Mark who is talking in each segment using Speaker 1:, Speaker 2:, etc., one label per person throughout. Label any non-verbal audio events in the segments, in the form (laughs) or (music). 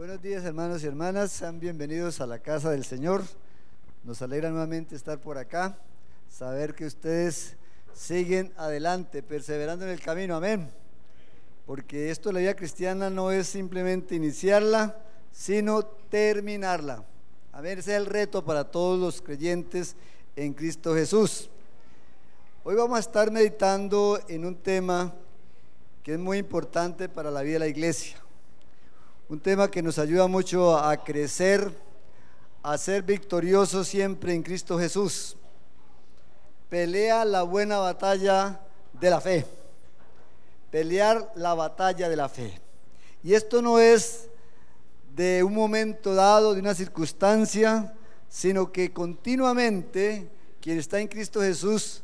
Speaker 1: Buenos días hermanos y hermanas, sean bienvenidos a la casa del Señor. Nos alegra nuevamente estar por acá, saber que ustedes siguen adelante, perseverando en el camino, amén. Porque esto la vida cristiana no es simplemente iniciarla, sino terminarla. Amén, ese es el reto para todos los creyentes en Cristo Jesús. Hoy vamos a estar meditando en un tema que es muy importante para la vida de la iglesia un tema que nos ayuda mucho a crecer, a ser victoriosos siempre en Cristo Jesús. Pelea la buena batalla de la fe. Pelear la batalla de la fe. Y esto no es de un momento dado, de una circunstancia, sino que continuamente quien está en Cristo Jesús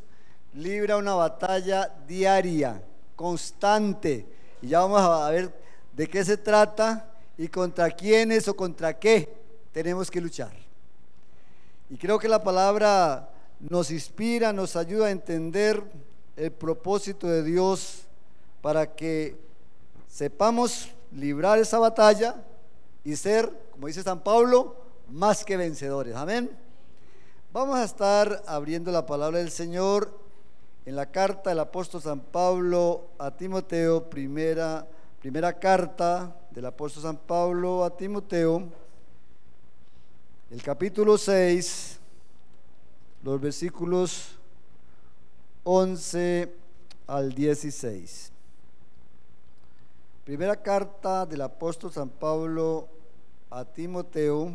Speaker 1: libra una batalla diaria, constante. Y ya vamos a ver de qué se trata y contra quiénes o contra qué tenemos que luchar. Y creo que la palabra nos inspira, nos ayuda a entender el propósito de Dios para que sepamos librar esa batalla y ser, como dice San Pablo, más que vencedores. Amén. Vamos a estar abriendo la palabra del Señor en la carta del apóstol San Pablo a Timoteo, primera, primera carta del apóstol San Pablo a Timoteo, el capítulo 6, los versículos 11 al 16. Primera carta del apóstol San Pablo a Timoteo,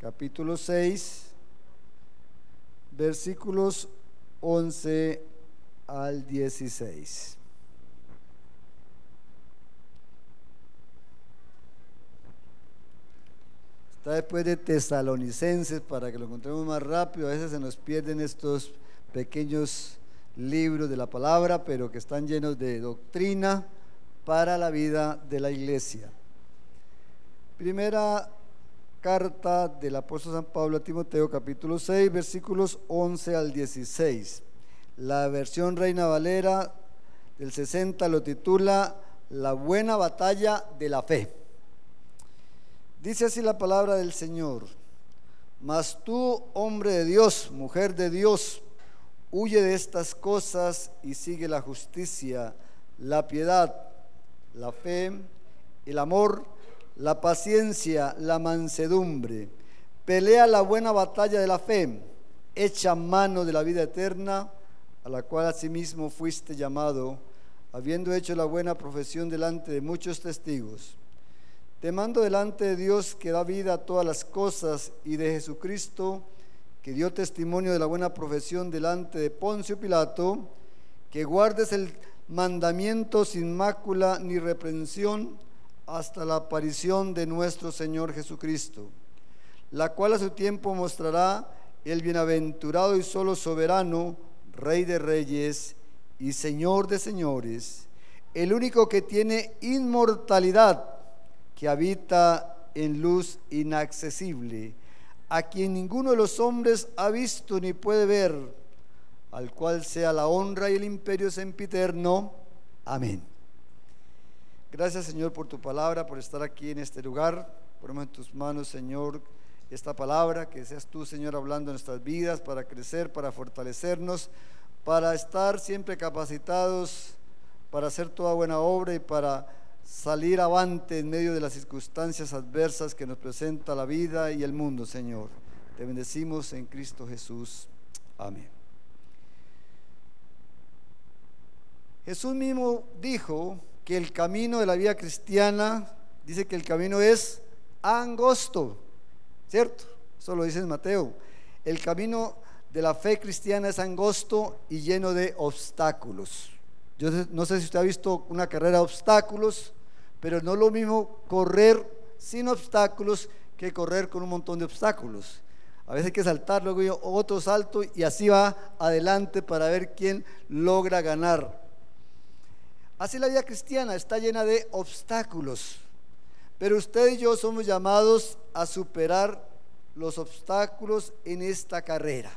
Speaker 1: capítulo 6, versículos 11 al 16. Está después de Tesalonicenses para que lo encontremos más rápido. A veces se nos pierden estos pequeños libros de la palabra, pero que están llenos de doctrina para la vida de la iglesia. Primera carta del apóstol San Pablo a Timoteo, capítulo 6, versículos 11 al 16. La versión Reina Valera del 60 lo titula La buena batalla de la fe. Dice así la palabra del Señor. Mas tú, hombre de Dios, mujer de Dios, huye de estas cosas y sigue la justicia, la piedad, la fe, el amor, la paciencia, la mansedumbre. Pelea la buena batalla de la fe, echa mano de la vida eterna, a la cual asimismo fuiste llamado, habiendo hecho la buena profesión delante de muchos testigos. Te mando delante de Dios que da vida a todas las cosas y de Jesucristo que dio testimonio de la buena profesión delante de Poncio Pilato, que guardes el mandamiento sin mácula ni reprensión hasta la aparición de nuestro Señor Jesucristo, la cual a su tiempo mostrará el bienaventurado y solo soberano, Rey de reyes y Señor de señores, el único que tiene inmortalidad que habita en luz inaccesible, a quien ninguno de los hombres ha visto ni puede ver, al cual sea la honra y el imperio sempiterno. Amén. Gracias Señor por tu palabra, por estar aquí en este lugar. Ponemos en tus manos, Señor, esta palabra, que seas tú, Señor, hablando en nuestras vidas para crecer, para fortalecernos, para estar siempre capacitados para hacer toda buena obra y para salir avante en medio de las circunstancias adversas que nos presenta la vida y el mundo, Señor. Te bendecimos en Cristo Jesús. Amén. Jesús mismo dijo que el camino de la vida cristiana, dice que el camino es angosto, ¿cierto? Eso lo dice Mateo. El camino de la fe cristiana es angosto y lleno de obstáculos. Yo no sé si usted ha visto una carrera de obstáculos, pero no es lo mismo correr sin obstáculos que correr con un montón de obstáculos. A veces hay que saltar, luego otro salto y así va adelante para ver quién logra ganar. Así la vida cristiana está llena de obstáculos, pero usted y yo somos llamados a superar los obstáculos en esta carrera,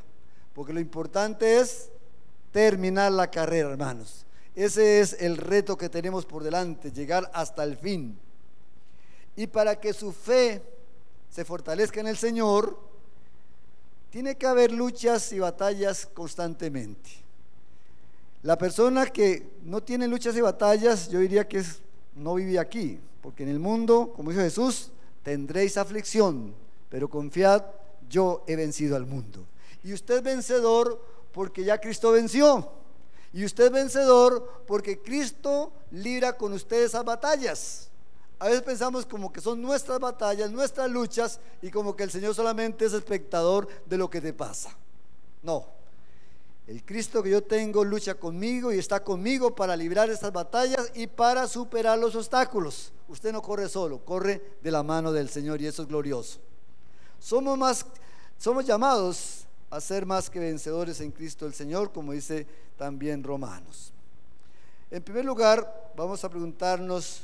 Speaker 1: porque lo importante es terminar la carrera, hermanos. Ese es el reto que tenemos por delante, llegar hasta el fin. Y para que su fe se fortalezca en el Señor, tiene que haber luchas y batallas constantemente. La persona que no tiene luchas y batallas, yo diría que no vive aquí, porque en el mundo, como dijo Jesús, tendréis aflicción, pero confiad, yo he vencido al mundo. Y usted es vencedor porque ya Cristo venció. Y usted es vencedor porque Cristo libra con usted esas batallas. A veces pensamos como que son nuestras batallas, nuestras luchas y como que el Señor solamente es espectador de lo que te pasa. No. El Cristo que yo tengo lucha conmigo y está conmigo para librar estas batallas y para superar los obstáculos. Usted no corre solo, corre de la mano del Señor y eso es glorioso. Somos más somos llamados a ser más que vencedores en Cristo el Señor, como dice también Romanos. En primer lugar, vamos a preguntarnos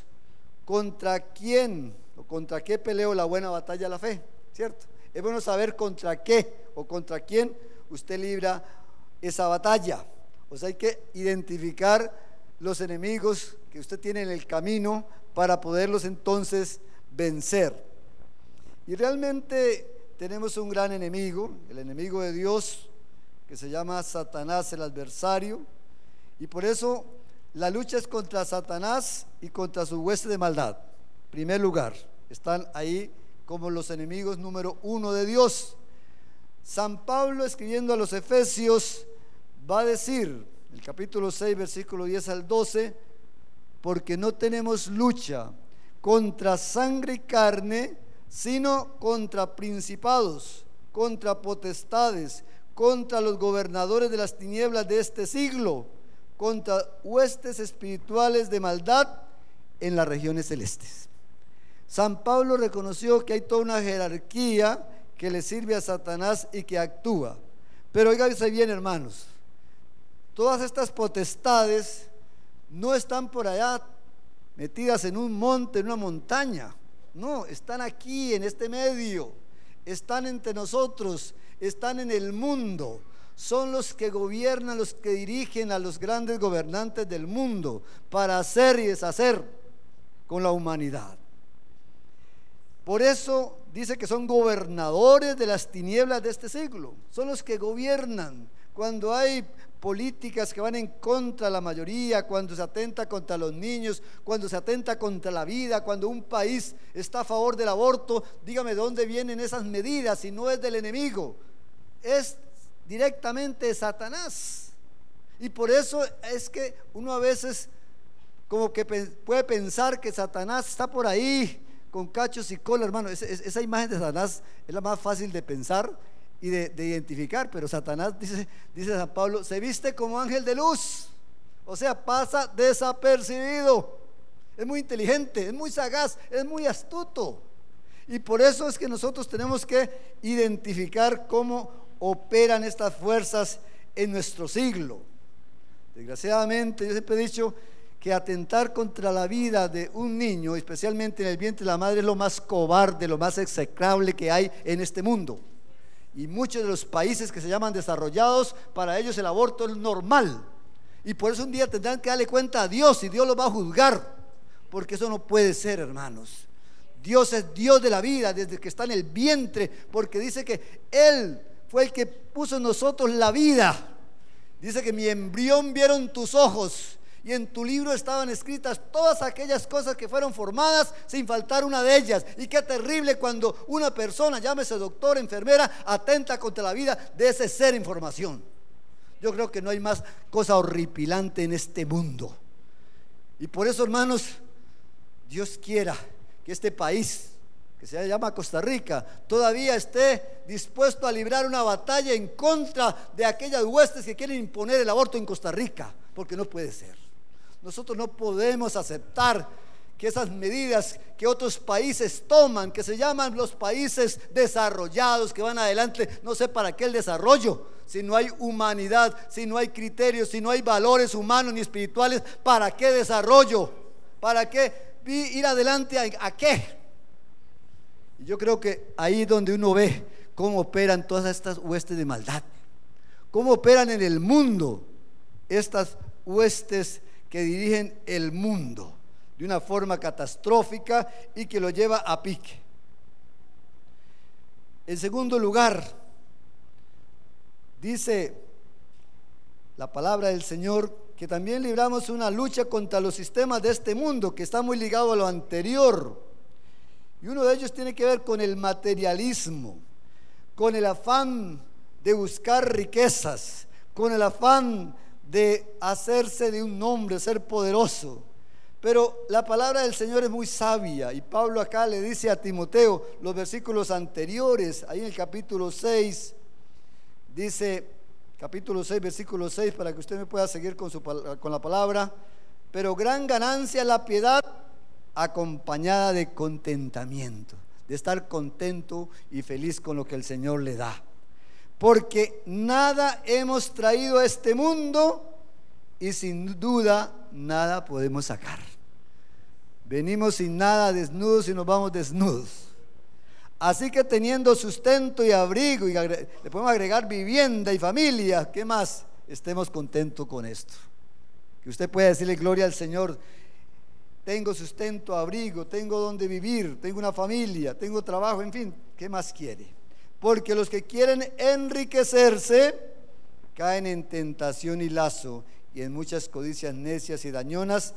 Speaker 1: contra quién o contra qué peleo la buena batalla de la fe, ¿cierto? Es bueno saber contra qué o contra quién usted libra esa batalla. O sea, hay que identificar los enemigos que usted tiene en el camino para poderlos entonces vencer. Y realmente tenemos un gran enemigo, el enemigo de Dios, que se llama Satanás el adversario, y por eso la lucha es contra Satanás y contra su hueste de maldad. Primer lugar, están ahí como los enemigos número uno de Dios. San Pablo escribiendo a los Efesios va a decir, el capítulo 6, versículo 10 al 12, porque no tenemos lucha contra sangre y carne, sino contra principados, contra potestades, contra los gobernadores de las tinieblas de este siglo contra huestes espirituales de maldad en las regiones celestes. San Pablo reconoció que hay toda una jerarquía que le sirve a Satanás y que actúa. Pero oiganse bien, hermanos, todas estas potestades no están por allá metidas en un monte, en una montaña. No, están aquí, en este medio. Están entre nosotros, están en el mundo son los que gobiernan, los que dirigen a los grandes gobernantes del mundo para hacer y deshacer con la humanidad. Por eso dice que son gobernadores de las tinieblas de este siglo, son los que gobiernan. Cuando hay políticas que van en contra de la mayoría, cuando se atenta contra los niños, cuando se atenta contra la vida, cuando un país está a favor del aborto, dígame de dónde vienen esas medidas si no es del enemigo. Es directamente Satanás. Y por eso es que uno a veces como que puede pensar que Satanás está por ahí con cachos y cola, hermano. esa imagen de Satanás es la más fácil de pensar y de, identificar, pero Satanás, dice, dice San Pablo, se viste como ángel de luz. O sea, pasa desapercibido. Es muy inteligente, es muy sagaz, es muy astuto. Y por eso es que nosotros tenemos que identificar cómo operan estas fuerzas en nuestro siglo. Desgraciadamente, yo siempre he dicho que atentar contra la vida de un niño, especialmente en el vientre de la madre, es lo más cobarde, lo más execrable que hay en este mundo. Y muchos de los países que se llaman desarrollados, para ellos el aborto es normal. Y por eso un día tendrán que darle cuenta a Dios y Dios los va a juzgar. Porque eso no puede ser, hermanos. Dios es Dios de la vida desde que está en el vientre, porque dice que Él fue el que puso en nosotros la vida. Dice que mi embrión vieron tus ojos y en tu libro estaban escritas todas aquellas cosas que fueron formadas sin faltar una de ellas. Y qué terrible cuando una persona, llámese doctor, enfermera, atenta contra la vida de ese ser en formación. Yo creo que no hay más cosa horripilante en este mundo. Y por eso, hermanos, Dios quiera que este país que se llama Costa Rica, todavía esté dispuesto a librar una batalla en contra de aquellas huestes que quieren imponer el aborto en Costa Rica, porque no puede ser. Nosotros no podemos aceptar que esas medidas que otros países toman, que se llaman los países desarrollados, que van adelante, no sé para qué el desarrollo, si no hay humanidad, si no hay criterios, si no hay valores humanos ni espirituales, ¿para qué desarrollo? ¿Para qué ir adelante? ¿A, qué? yo creo que ahí es donde uno ve cómo operan todas estas huestes de maldad, cómo operan en el mundo estas huestes que dirigen el mundo. de una forma catastrófica y que lo lleva a pique. En segundo lugar, dice la palabra del Señor que también libramos una lucha contra los sistemas de este mundo que está muy ligado a lo anterior. Y uno de ellos tiene que ver con el materialismo, con el afán de buscar riquezas, con el afán de hacerse de un nombre, ser poderoso. Pero la palabra del Señor es muy sabia y Pablo acá le dice a Timoteo los versículos anteriores, ahí en el capítulo 6, dice, capítulo 6, versículo 6, para que usted me pueda seguir con, su, con la palabra, pero gran ganancia la piedad acompañada de contentamiento, de estar contento y feliz con lo que el Señor le da. Porque nada hemos traído a este mundo y sin duda nada podemos sacar. Venimos sin nada desnudos y nos vamos desnudos. Así que teniendo sustento y abrigo, y le podemos agregar vivienda y familia, ¿qué más? Estemos contentos con esto. Que usted pueda decirle gloria al Señor. Tengo sustento, abrigo, tengo donde vivir, tengo una familia, tengo trabajo, en fin, ¿qué más quiere? Porque los que quieren enriquecerse caen en tentación y lazo y en muchas codicias necias y dañonas,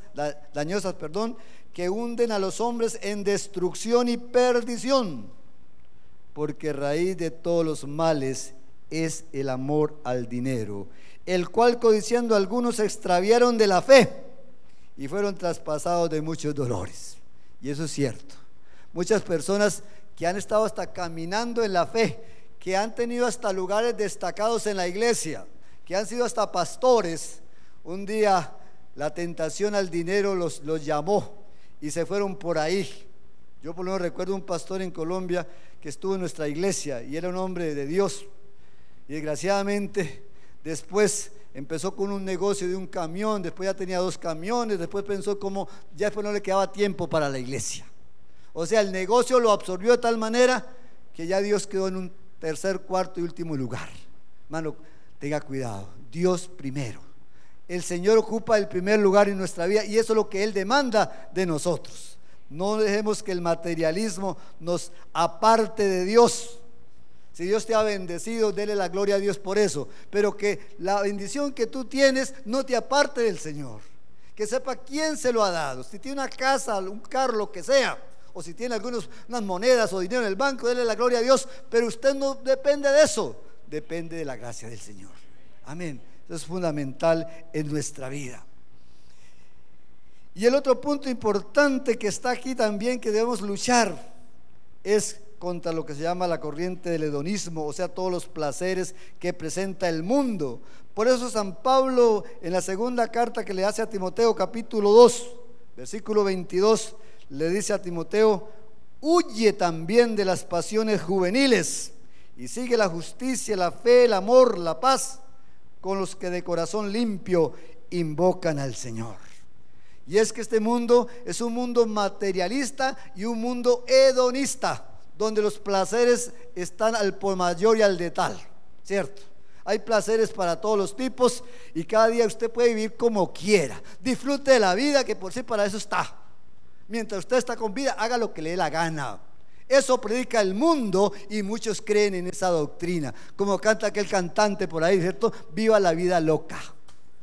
Speaker 1: dañosas, perdón, que hunden a los hombres en destrucción y perdición, porque raíz de todos los males es el amor al dinero, el cual codiciando algunos se extraviaron de la fe y fueron traspasados de muchos dolores. Y eso es cierto. Muchas personas que han estado hasta caminando en la fe, que han tenido hasta lugares destacados en la iglesia, que han sido hasta pastores, un día la tentación al dinero los, los llamó y se fueron por ahí. Yo por lo menos recuerdo un pastor en Colombia que estuvo en nuestra iglesia y era un hombre de Dios. Y desgraciadamente después empezó con un negocio de un camión, después ya tenía dos camiones, después pensó como ya después no le quedaba tiempo para la iglesia. O sea, el negocio lo absorbió de tal manera que ya Dios quedó en un tercer, cuarto y último lugar. Hermano, tenga cuidado. Dios primero. El Señor ocupa el primer lugar en nuestra vida y eso es lo que Él demanda de nosotros. No dejemos que el materialismo nos aparte de Dios. Si Dios te ha bendecido, dele la gloria a Dios por eso. Pero que la bendición que tú tienes no te aparte del Señor. Que sepa quién se lo ha dado. Si tiene una casa, un carro, lo que sea. O si tiene algunas unas monedas o dinero en el banco, dele la gloria a Dios. Pero usted no depende de eso. Depende de la gracia del Señor. Amén es fundamental en nuestra vida. Y el otro punto importante que está aquí también que debemos luchar es contra lo que se llama la corriente del hedonismo, o sea, todos los placeres que presenta el mundo. Por eso San Pablo en la segunda carta que le hace a Timoteo capítulo 2, versículo 22, le dice a Timoteo, huye también de las pasiones juveniles y sigue la justicia, la fe, el amor, la paz con los que de corazón limpio invocan al Señor. Y es que este mundo es un mundo materialista y un mundo hedonista, donde los placeres están al por mayor y al de tal, ¿cierto? Hay placeres para todos los tipos y cada día usted puede vivir como quiera. Disfrute de la vida que por sí para eso está. Mientras usted está con vida, haga lo que le dé la gana. Eso predica el mundo y muchos creen en esa doctrina. Como canta aquel cantante por ahí, ¿cierto? Viva la vida loca.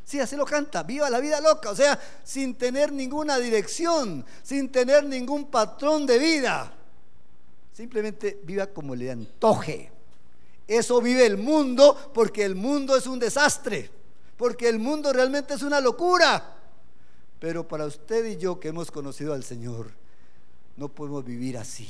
Speaker 1: Sí, así lo canta, viva la vida loca, o sea, sin tener ninguna dirección, sin tener ningún patrón de vida. Simplemente viva como le antoje. Eso vive el mundo porque el mundo es un desastre, porque el mundo realmente es una locura. Pero para usted y yo que hemos conocido al Señor, no podemos vivir así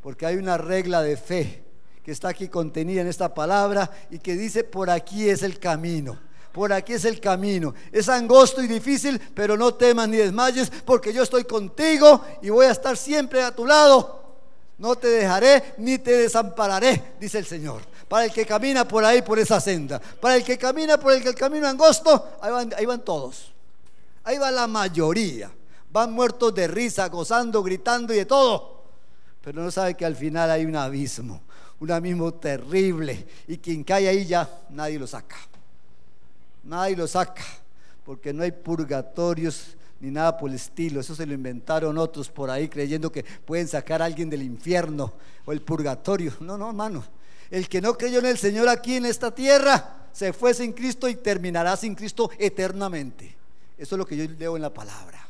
Speaker 1: porque hay una regla de fe que está aquí contenida en esta palabra y que dice, por aquí es el camino. Por aquí es el camino. Es angosto y difícil, pero no temas ni desmayes, porque yo estoy contigo y voy a estar siempre a tu lado. No te dejaré ni te desampararé, dice el Señor. Para el que camina por ahí, por esa senda. Para el que camina por el, el camino angosto, ahí van, ahí van todos. Ahí va la mayoría. Van muertos de risa, gozando, gritando y de todo pero no sabe que al final hay un abismo, un abismo terrible, y quien cae ahí ya nadie lo saca. Nadie lo saca, porque no hay purgatorios ni nada por el estilo. Eso se lo inventaron otros por ahí creyendo que pueden sacar a alguien del infierno o el purgatorio. No, no, hermano. El que no creyó en el Señor aquí en esta tierra se fue sin Cristo y terminará sin Cristo eternamente. Eso es lo que yo leo en la palabra.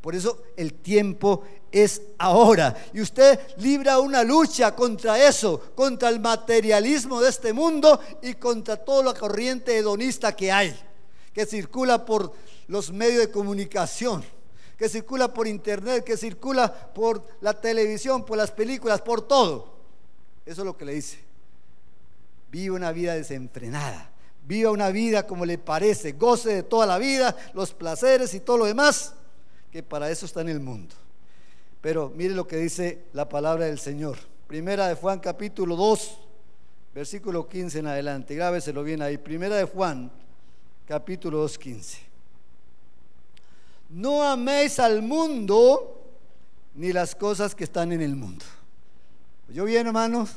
Speaker 1: Por eso el tiempo es ahora. Y usted libra una lucha contra eso, contra el materialismo de este mundo y contra toda la corriente hedonista que hay, que circula por los medios de comunicación, que circula por internet, que circula por la televisión, por las películas, por todo. Eso es lo que le dice. Vive una vida desenfrenada. Viva una vida como le parece, goce de toda la vida, los placeres y todo lo demás que para eso está en el mundo. Pero mire lo que dice la palabra del Señor. Primera de Juan capítulo 2, versículo 15 en adelante. Grábeselo bien ahí. Primera de Juan capítulo 2, 15. No améis al mundo ni las cosas que están en el mundo. Yo bien, hermanos,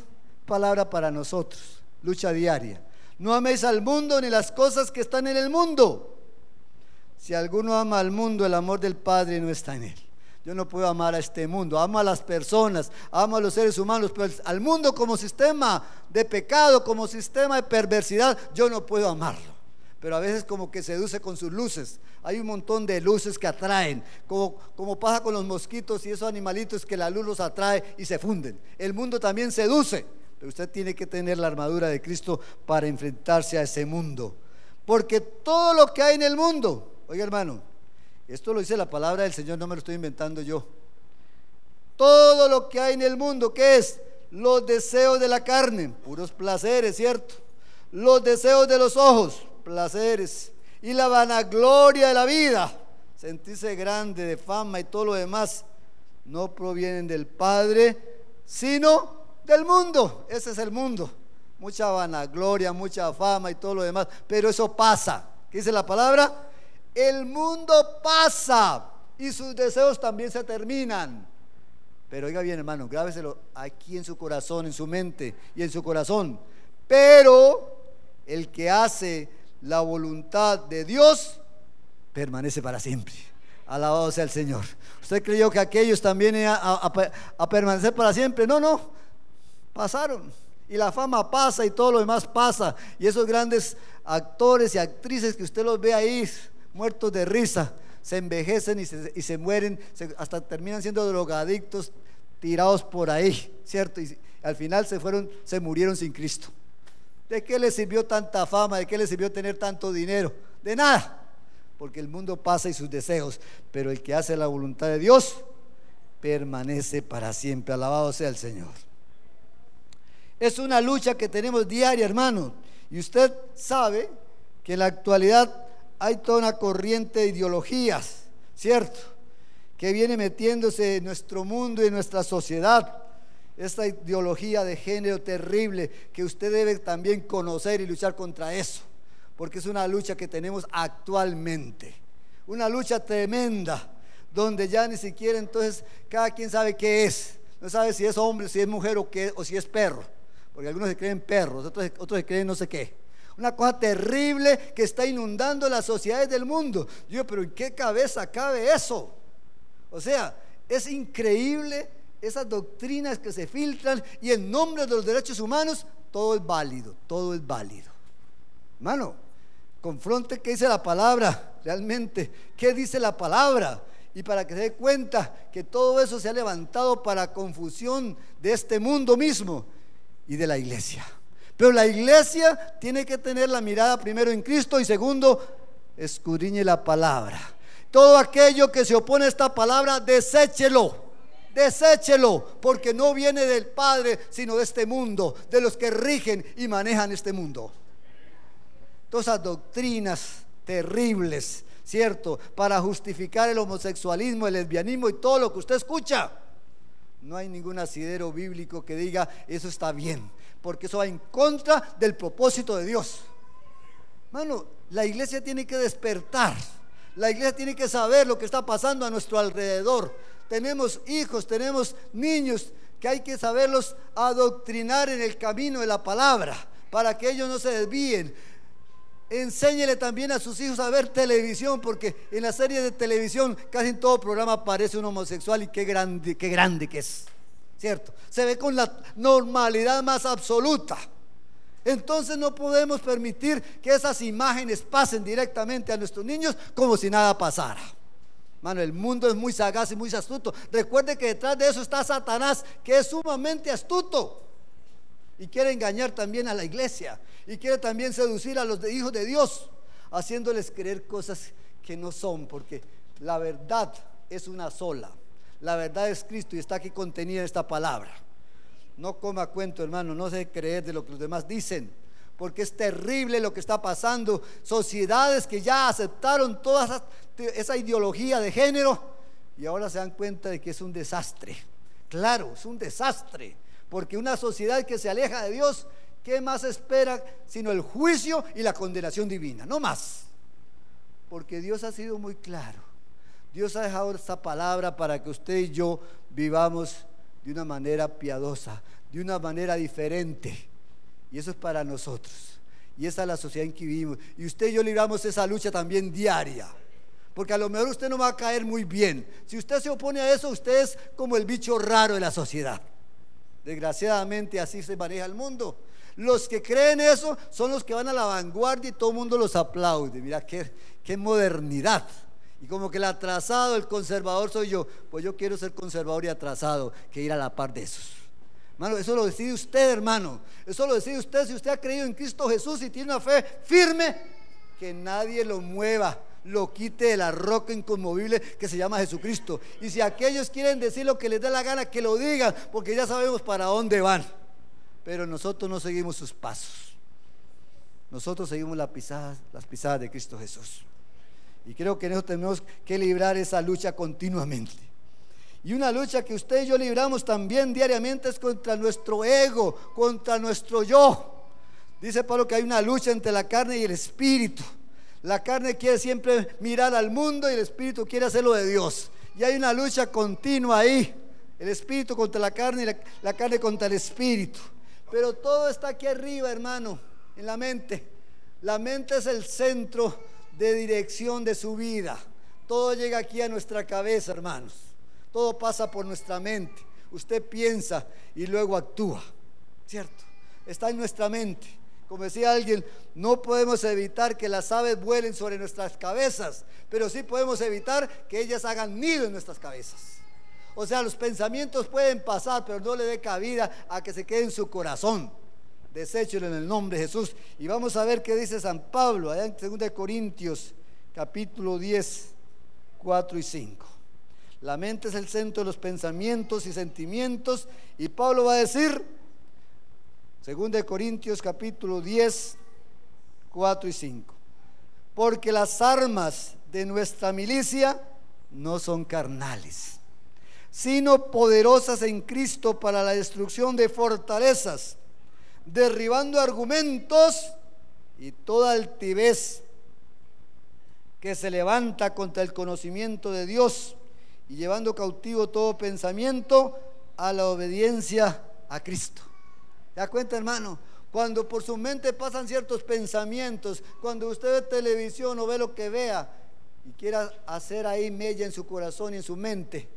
Speaker 1: palabra para nosotros, lucha diaria. No améis al mundo ni las cosas que están en el mundo. Si alguno ama al mundo, el amor del Padre no está en él. Yo no puedo amar a este mundo, amo a las personas, amo a los seres humanos, pero al mundo como sistema de pecado, como sistema de perversidad, yo no puedo amarlo. Pero a veces como que seduce con sus luces. Hay un montón de luces que atraen, como, como pasa con los mosquitos y esos animalitos que la luz los atrae y se funden. El mundo también seduce, pero usted tiene que tener la armadura de Cristo para enfrentarse a ese mundo. Porque todo lo que hay en el mundo, Oiga hermano, esto lo dice la palabra del Señor, no me lo estoy inventando yo. Todo lo que hay en el mundo, ¿qué es? Los deseos de la carne, puros placeres, ¿cierto? Los deseos de los ojos, placeres. Y la vanagloria de la vida, sentirse grande, de fama y todo lo demás, no provienen del Padre, sino del mundo. Ese es el mundo. Mucha vanagloria, mucha fama y todo lo demás. Pero eso pasa. ¿Qué dice la palabra? El mundo pasa y sus deseos también se terminan. Pero oiga bien, hermano, grábeselo aquí en su corazón, en su mente y en su corazón. Pero el que hace la voluntad de Dios permanece para siempre. Alabado sea el Señor. ¿Usted creyó que aquellos también iban a, permanecer para siempre? No, no. Pasaron. Y la fama pasa y todo lo demás pasa. Y esos grandes actores y actrices que usted los ve ahí, muertos de risa, se envejecen y se, mueren, hasta terminan siendo drogadictos, tirados por ahí, ¿cierto? Y al final se fueron, se murieron sin Cristo. ¿De qué les sirvió tanta fama? ¿De qué les sirvió tener tanto dinero? De nada, porque el mundo pasa y sus deseos, pero el que hace la voluntad de Dios permanece para siempre. Alabado sea el Señor. Es una lucha que tenemos diaria, hermano. Y usted sabe que en la actualidad hay toda una corriente de ideologías, ¿cierto? Que viene metiéndose en nuestro mundo y en nuestra sociedad. Esta ideología de género terrible que usted debe también conocer y luchar contra eso, porque es una lucha que tenemos actualmente. Una lucha tremenda, donde ya ni siquiera entonces cada quien sabe qué es. No sabe si es hombre, si es mujer o, qué, o si es perro. Porque algunos se creen perros, otros, otros se creen no sé qué una cosa terrible que está inundando las sociedades del mundo. Yo, pero ¿en qué cabeza cabe eso? O sea, es increíble esas doctrinas que se filtran y en nombre de los derechos humanos todo es válido, todo es válido. Hermano, confronte qué dice la palabra realmente, qué dice la palabra. Y para que se dé cuenta que todo eso se ha levantado para confusión de este mundo mismo y de la iglesia. Pero la iglesia tiene que tener la mirada primero en Cristo y segundo, escudriñe la palabra. Todo aquello que se opone a esta palabra, deséchelo. Deséchelo, porque no viene del Padre, sino de este mundo, de los que rigen y manejan este mundo. Todas esas doctrinas terribles, ¿cierto? Para justificar el homosexualismo, el lesbianismo y todo lo que usted escucha. No hay ningún asidero bíblico que diga eso está bien porque eso va en contra del propósito de Dios. Mano, la iglesia tiene que despertar. La iglesia tiene que saber lo que está pasando a nuestro alrededor. Tenemos hijos, tenemos niños que hay que saberlos adoctrinar en el camino de la palabra para que ellos no se desvíen. Enséñele también a sus hijos a ver televisión, porque en la serie de televisión casi en todo programa aparece un homosexual y qué grande, qué grande que es. ¿Cierto? Se ve con la normalidad más absoluta. Entonces no podemos permitir que esas imágenes pasen directamente a nuestros niños como si nada pasara. Mano, el mundo es muy sagaz y muy astuto. Recuerde que detrás de eso está Satanás, que es sumamente astuto. Y quiere engañar también a la iglesia. Y quiere también seducir a los hijos de Dios, haciéndoles creer cosas que no son, porque la verdad es una sola. La verdad es Cristo y está aquí contenida esta palabra. No coma cuento, hermano, no se creer de lo que los demás dicen, porque es terrible lo que está pasando. Sociedades que ya aceptaron toda esa, ideología de género y ahora se dan cuenta de que es un desastre. Claro, es un desastre, porque una sociedad que se aleja de Dios, ¿qué más espera sino el juicio y la condenación divina? No más, porque Dios ha sido muy claro. Dios ha dejado esta palabra para que usted y yo vivamos de una manera piadosa, de una manera diferente. Y eso es para nosotros. Y esa es la sociedad en que vivimos. Y usted y yo libramos esa lucha también diaria. Porque a lo mejor usted no va a caer muy bien. Si usted se opone a eso, usted es como el bicho raro de la sociedad. Desgraciadamente así se maneja el mundo. Los que creen eso son los que van a la vanguardia y todo el mundo los aplaude. Mira qué, modernidad. Y como que el atrasado, el conservador soy yo. Pues yo quiero ser conservador y atrasado, que ir a la par de esos. Hermano, eso lo decide usted, hermano. Eso lo decide usted si usted ha creído en Cristo Jesús y tiene una fe firme, que nadie lo mueva, lo quite de la roca inconmovible que se llama Jesucristo. Y si aquellos quieren decir lo que les dé la gana, que lo digan, porque ya sabemos para dónde van. Pero nosotros no seguimos sus pasos. Nosotros seguimos las pisadas, las pisadas de Cristo Jesús. Y creo que en eso tenemos que librar esa lucha continuamente. Y una lucha que usted y yo libramos también diariamente es contra nuestro ego, contra nuestro yo. Dice Pablo que hay una lucha entre la carne y el espíritu. La carne quiere siempre mirar al mundo y el espíritu quiere hacerlo de Dios. Y hay una lucha continua ahí. El espíritu contra la carne y la, carne contra el espíritu. Pero todo está aquí arriba, hermano, en la mente. La mente es el centro de dirección de su vida. Todo llega aquí a nuestra cabeza, hermanos. Todo pasa por nuestra mente. Usted piensa y luego actúa. ¿Cierto? Está en nuestra mente. Como decía alguien, no podemos evitar que las aves vuelen sobre nuestras cabezas, pero sí podemos evitar que ellas hagan nido en nuestras cabezas. O sea, los pensamientos pueden pasar, pero no le dé cabida a que se quede en su corazón. Deséchelo en el nombre de Jesús. Y vamos a ver qué dice San Pablo, allá en 2 Corintios, capítulo 10, 4 y 5. La mente es el centro de los pensamientos y sentimientos. Y Pablo va a decir, 2 Corintios, capítulo 10, 4 y 5. Porque las armas de nuestra milicia no son carnales, sino poderosas en Cristo para la destrucción de fortalezas derribando argumentos y toda altivez que se levanta contra el conocimiento de Dios y llevando cautivo todo pensamiento a la obediencia a Cristo. ¿Se da cuenta, hermano? Cuando por su mente pasan ciertos pensamientos, cuando usted ve televisión o ve lo que vea y quiera hacer ahí mella en su corazón y en su mente,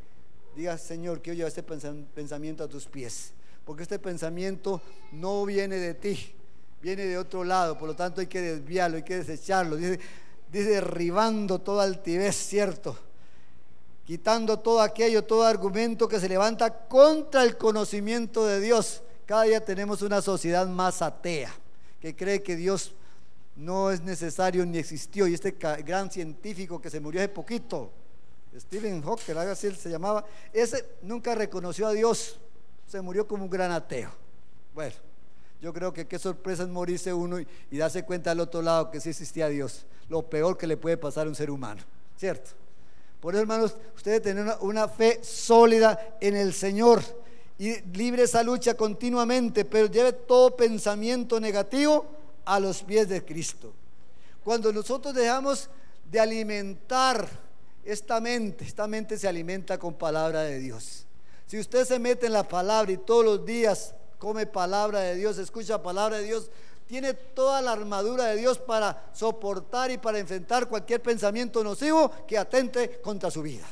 Speaker 1: diga, Señor, que yo lleve este pensamiento a tus pies porque este pensamiento no viene de ti, viene de otro lado, por lo tanto hay que desviarlo, hay que desecharlo. Dice, derribando toda altivez, ¿cierto? Quitando todo aquello, todo argumento que se levanta contra el conocimiento de Dios. Cada día tenemos una sociedad más atea, que cree que Dios no es necesario ni existió. Y este gran científico que se murió hace poquito, Stephen Hawking, así se llamaba, ese nunca reconoció a Dios se murió como un gran ateo. Bueno, yo creo que qué sorpresa es morirse uno y, darse cuenta al otro lado que sí existía Dios. Lo peor que le puede pasar a un ser humano, ¿cierto? Por eso, hermanos, ustedes tienen una fe sólida en el Señor y libre esa lucha continuamente, pero lleve todo pensamiento negativo a los pies de Cristo. Cuando nosotros dejamos de alimentar esta mente, esta mente se alimenta con palabra de Dios. Si usted se mete en la palabra y todos los días come palabra de Dios, escucha palabra de Dios, tiene toda la armadura de Dios para soportar y para enfrentar cualquier pensamiento nocivo que atente contra su vida.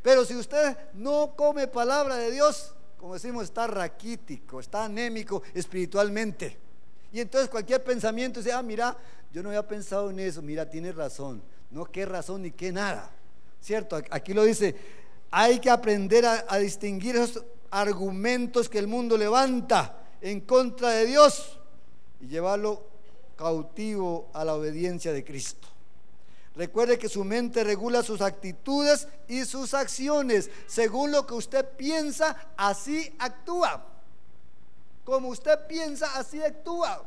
Speaker 1: Pero si usted no come palabra de Dios, como decimos, está raquítico, está anémico espiritualmente. Y entonces cualquier pensamiento dice, ah, mira, yo no había pensado en eso, mira, tiene razón. No qué razón ni qué nada. ¿Cierto? Aquí lo dice, hay que aprender a, a distinguir esos argumentos que el mundo levanta en contra de Dios y llevarlo cautivo a la obediencia de Cristo. Recuerde que su mente regula sus actitudes y sus acciones. Según lo que usted piensa, así actúa. Como usted piensa, así actúa.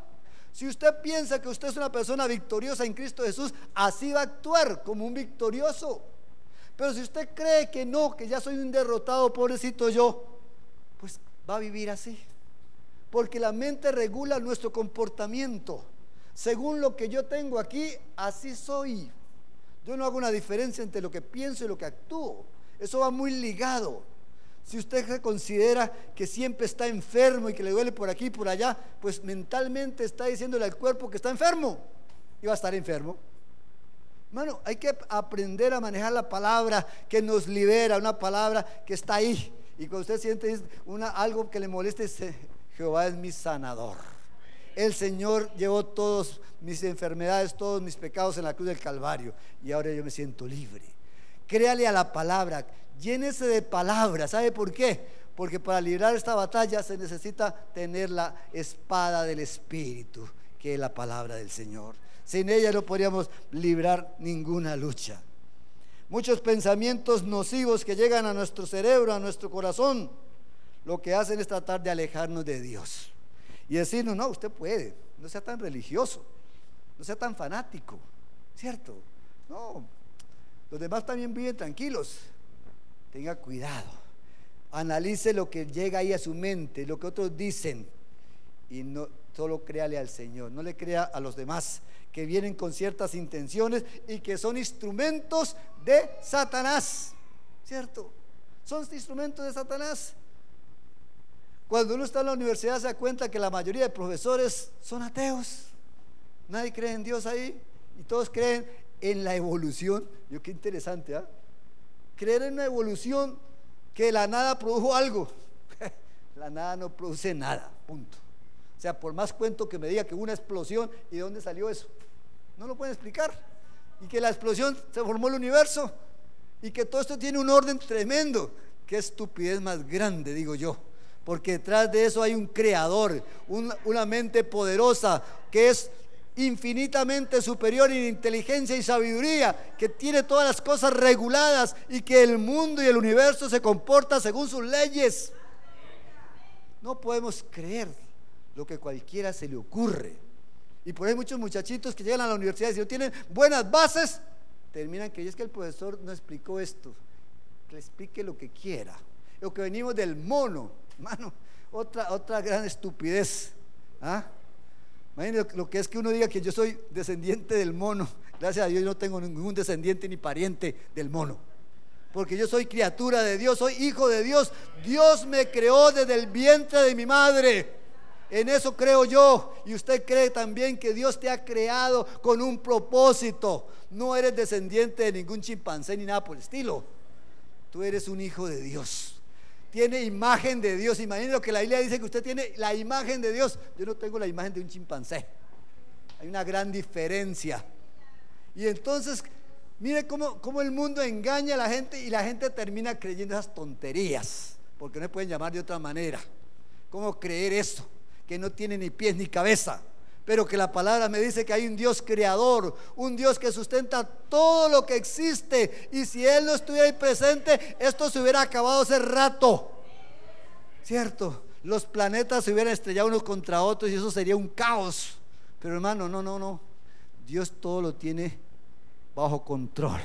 Speaker 1: Si usted piensa que usted es una persona victoriosa en Cristo Jesús, así va a actuar como un victorioso. Pero si usted cree que no, que ya soy un derrotado, pobrecito yo, pues va a vivir así. Porque la mente regula nuestro comportamiento. Según lo que yo tengo aquí, así soy. Yo no hago una diferencia entre lo que pienso y lo que actúo. Eso va muy ligado. Si usted considera que siempre está enfermo y que le duele por aquí y por allá, pues mentalmente está diciéndole al cuerpo que está enfermo y va a estar enfermo. Hermano, hay que aprender a manejar la palabra que nos libera, una palabra que está ahí. Y cuando usted siente algo que le moleste, Jehová es mi sanador. El Señor llevó todas mis enfermedades, todos mis pecados en la cruz del Calvario y ahora yo me siento libre. Créale a la palabra, llénese de palabra. ¿Sabe por qué? Porque para librar esta batalla se necesita tener la espada del Espíritu, que es la palabra del Señor. Sin ella no podríamos librar ninguna lucha. Muchos pensamientos nocivos que llegan a nuestro cerebro, a nuestro corazón, lo que hacen es tratar de alejarnos de Dios y decirnos, no, usted puede, no sea tan religioso, no sea tan fanático, ¿cierto? No, los demás también viven tranquilos, tenga cuidado, analice lo que llega ahí a su mente, lo que otros dicen y no solo créale al Señor, no le crea a los demás que vienen con ciertas intenciones y que son instrumentos de Satanás, ¿cierto? Son instrumentos de Satanás. Cuando uno está en la universidad se da cuenta que la mayoría de profesores son ateos. Nadie cree en Dios ahí y todos creen en la evolución. Yo qué interesante, ¿ah? Creer en una evolución que la nada produjo algo. (laughs) la nada no produce nada, punto. O sea, por más cuento que me diga que hubo una explosión y de dónde salió eso, no lo pueden explicar. Y que la explosión se formó el universo y que todo esto tiene un orden tremendo. Qué estupidez más grande, digo yo porque detrás de eso hay un creador, una mente poderosa que es infinitamente superior en inteligencia y sabiduría, que tiene todas las cosas reguladas y que el mundo y el universo se comporta según sus leyes. No podemos creer lo que cualquiera se le ocurre. Y por ahí muchos muchachitos que llegan a la universidad y si no tienen buenas bases, terminan que es que el profesor no explicó esto, que le explique lo que quiera. Lo que venimos del mono, Hermano, otra, otra gran estupidez. ¿Ah? Imagínense lo que es que uno diga que yo soy descendiente del mono. Gracias a Dios yo no tengo ningún descendiente ni pariente del mono. Porque yo soy criatura de Dios, soy hijo de Dios. Dios me creó desde el vientre de mi madre. En eso creo yo. Y usted cree también que Dios te ha creado con un propósito. No eres descendiente de ningún chimpancé ni nada por el estilo. Tú eres un hijo de Dios tiene imagen de Dios. Imagínense lo que la Biblia dice que usted tiene la imagen de Dios. Yo no tengo la imagen de un chimpancé. Hay una gran diferencia. Y entonces, mire cómo, cómo el mundo engaña a la gente y la gente termina creyendo esas tonterías. Porque no pueden llamar de otra manera. ¿Cómo creer eso? Que no tiene ni pies ni cabeza pero que la palabra me dice que hay un Dios creador, un Dios que sustenta todo lo que existe. Y si Él no estuviera ahí presente, esto se hubiera acabado hace rato. ¿Cierto? Los planetas se hubieran estrellado unos contra otros y eso sería un caos. Pero hermano, no, no, no. Dios todo lo tiene bajo control.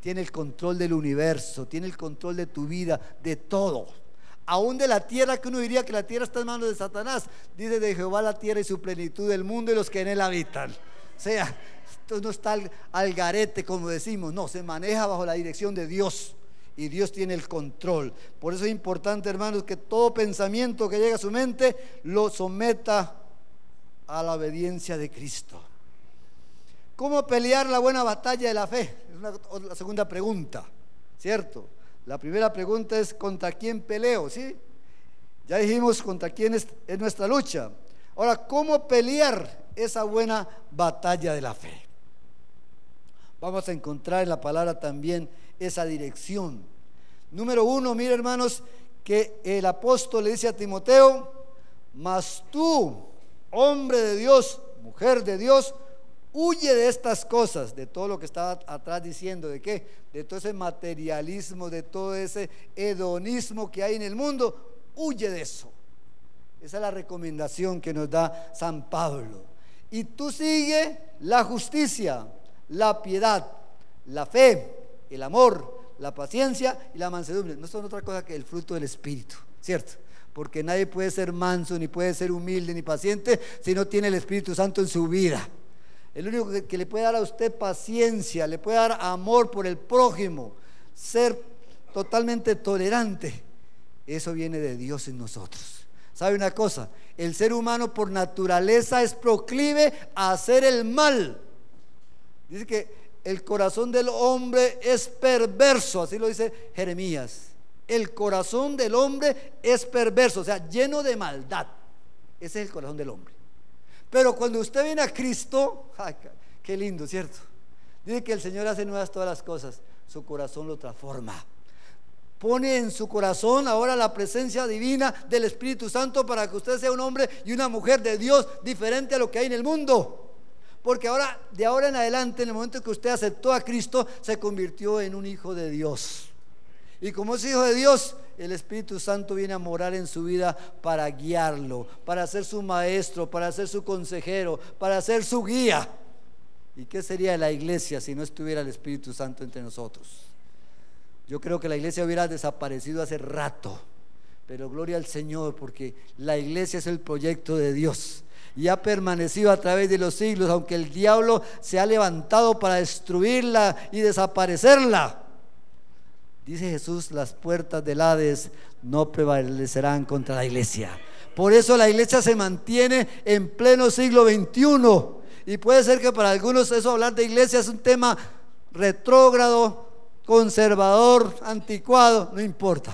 Speaker 1: Tiene el control del universo, tiene el control de tu vida, de todo aún de la tierra, que uno diría que la tierra está en manos de Satanás. Dice de Jehová la tierra y su plenitud, del mundo y los que en él habitan. O sea, esto no está al, garete, como decimos, no, se maneja bajo la dirección de Dios. y Dios tiene el control. Por eso es importante, hermanos, que todo pensamiento que llegue a su mente lo someta a la obediencia de Cristo. ¿Cómo pelear la buena batalla de la fe? Es la segunda pregunta, ¿cierto? La primera pregunta es ¿contra quién peleo? ¿Sí? Ya dijimos contra quién es, es nuestra lucha. Ahora, ¿cómo pelear esa buena batalla de la fe? Vamos a encontrar en la palabra también esa dirección. Número uno, mire hermanos, que el apóstol le dice a Timoteo, mas tú, hombre de Dios, mujer de Dios, huye de estas cosas, de todo lo que estaba atrás diciendo, de qué, de todo ese materialismo, de todo ese hedonismo que hay en el mundo, huye de eso. Esa es la recomendación que nos da San Pablo. Y tú sigue la justicia, la piedad, la fe, el amor, la paciencia y la mansedumbre. No son otra cosa que el fruto del Espíritu, ¿cierto? Porque nadie puede ser manso, ni puede ser humilde, ni paciente si no tiene el Espíritu Santo en su vida. El único que, le puede dar a usted paciencia, le puede dar amor por el prójimo, ser totalmente tolerante, eso viene de Dios en nosotros. ¿Sabe una cosa? El ser humano por naturaleza es proclive a hacer el mal. Dice que el corazón del hombre es perverso, así lo dice Jeremías. El corazón del hombre es perverso, o sea, lleno de maldad. Ese es el corazón del hombre. Pero cuando usted viene a Cristo, qué lindo, ¿cierto? Dice que el Señor hace nuevas todas las cosas, su corazón lo transforma. Pone en su corazón ahora la presencia divina del Espíritu Santo para que usted sea un hombre y una mujer de Dios diferente a lo que hay en el mundo. Porque ahora, de ahora en adelante, en el momento que usted aceptó a Cristo, se convirtió en un hijo de Dios. Y como es hijo de Dios, el Espíritu Santo viene a morar en su vida para guiarlo, para ser su maestro, para ser su consejero, para ser su guía. ¿Y qué sería la iglesia si no estuviera el Espíritu Santo entre nosotros? Yo creo que la iglesia hubiera desaparecido hace rato, pero gloria al Señor porque la iglesia es el proyecto de Dios y ha permanecido a través de los siglos, aunque el diablo se ha levantado para destruirla y desaparecerla. Dice Jesús, las puertas del Hades no prevalecerán contra la iglesia. Por eso la iglesia se mantiene en pleno siglo XXI. Y puede ser que para algunos eso hablar de iglesia es un tema retrógrado, conservador, anticuado, no importa.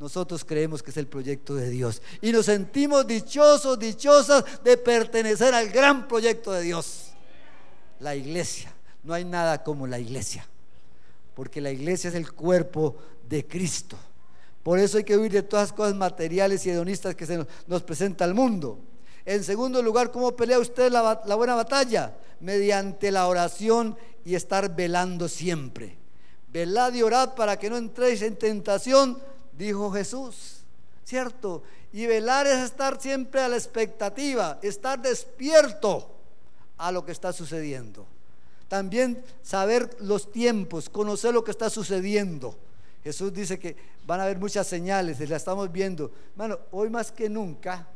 Speaker 1: Nosotros creemos que es el proyecto de Dios. Y nos sentimos dichosos, dichosas de pertenecer al gran proyecto de Dios. La iglesia. No hay nada como la iglesia porque la iglesia es el cuerpo de Cristo. Por eso hay que huir de todas las cosas materiales y hedonistas que se nos, presenta al mundo. En segundo lugar, ¿cómo pelea usted la, la buena batalla? Mediante la oración y estar velando siempre. Velad y orad para que no entréis en tentación, dijo Jesús. ¿Cierto? Y velar es estar siempre a la expectativa, estar despierto a lo que está sucediendo. También saber los tiempos, conocer lo que está sucediendo. Jesús dice que van a haber muchas señales, las estamos viendo. Hermano, hoy más que nunca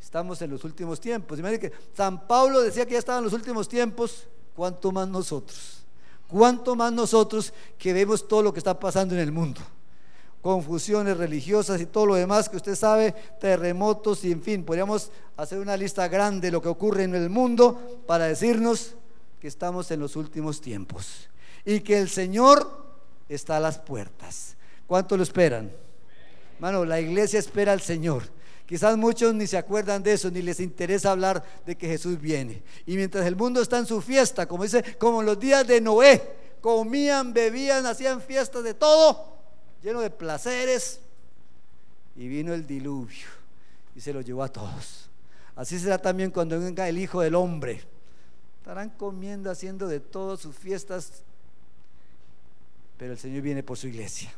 Speaker 1: estamos en los últimos tiempos. Imagínate que San Pablo decía que ya estaban los últimos tiempos, ¿cuánto más nosotros? ¿Cuánto más nosotros que vemos todo lo que está pasando en el mundo? Confusiones religiosas y todo lo demás que usted sabe, terremotos y en fin, podríamos hacer una lista grande de lo que ocurre en el mundo para decirnos que estamos en los últimos tiempos y que el Señor está a las puertas. ¿Cuánto lo esperan? Mano, la iglesia espera al Señor. Quizás muchos ni se acuerdan de eso, ni les interesa hablar de que Jesús viene. Y mientras el mundo está en su fiesta, como dice, como en los días de Noé, comían, bebían, hacían fiestas de todo, lleno de placeres, y vino el diluvio y se lo llevó a todos. Así será también cuando venga el Hijo del Hombre Estarán comiendo, haciendo de todas sus fiestas, pero el Señor viene por su iglesia.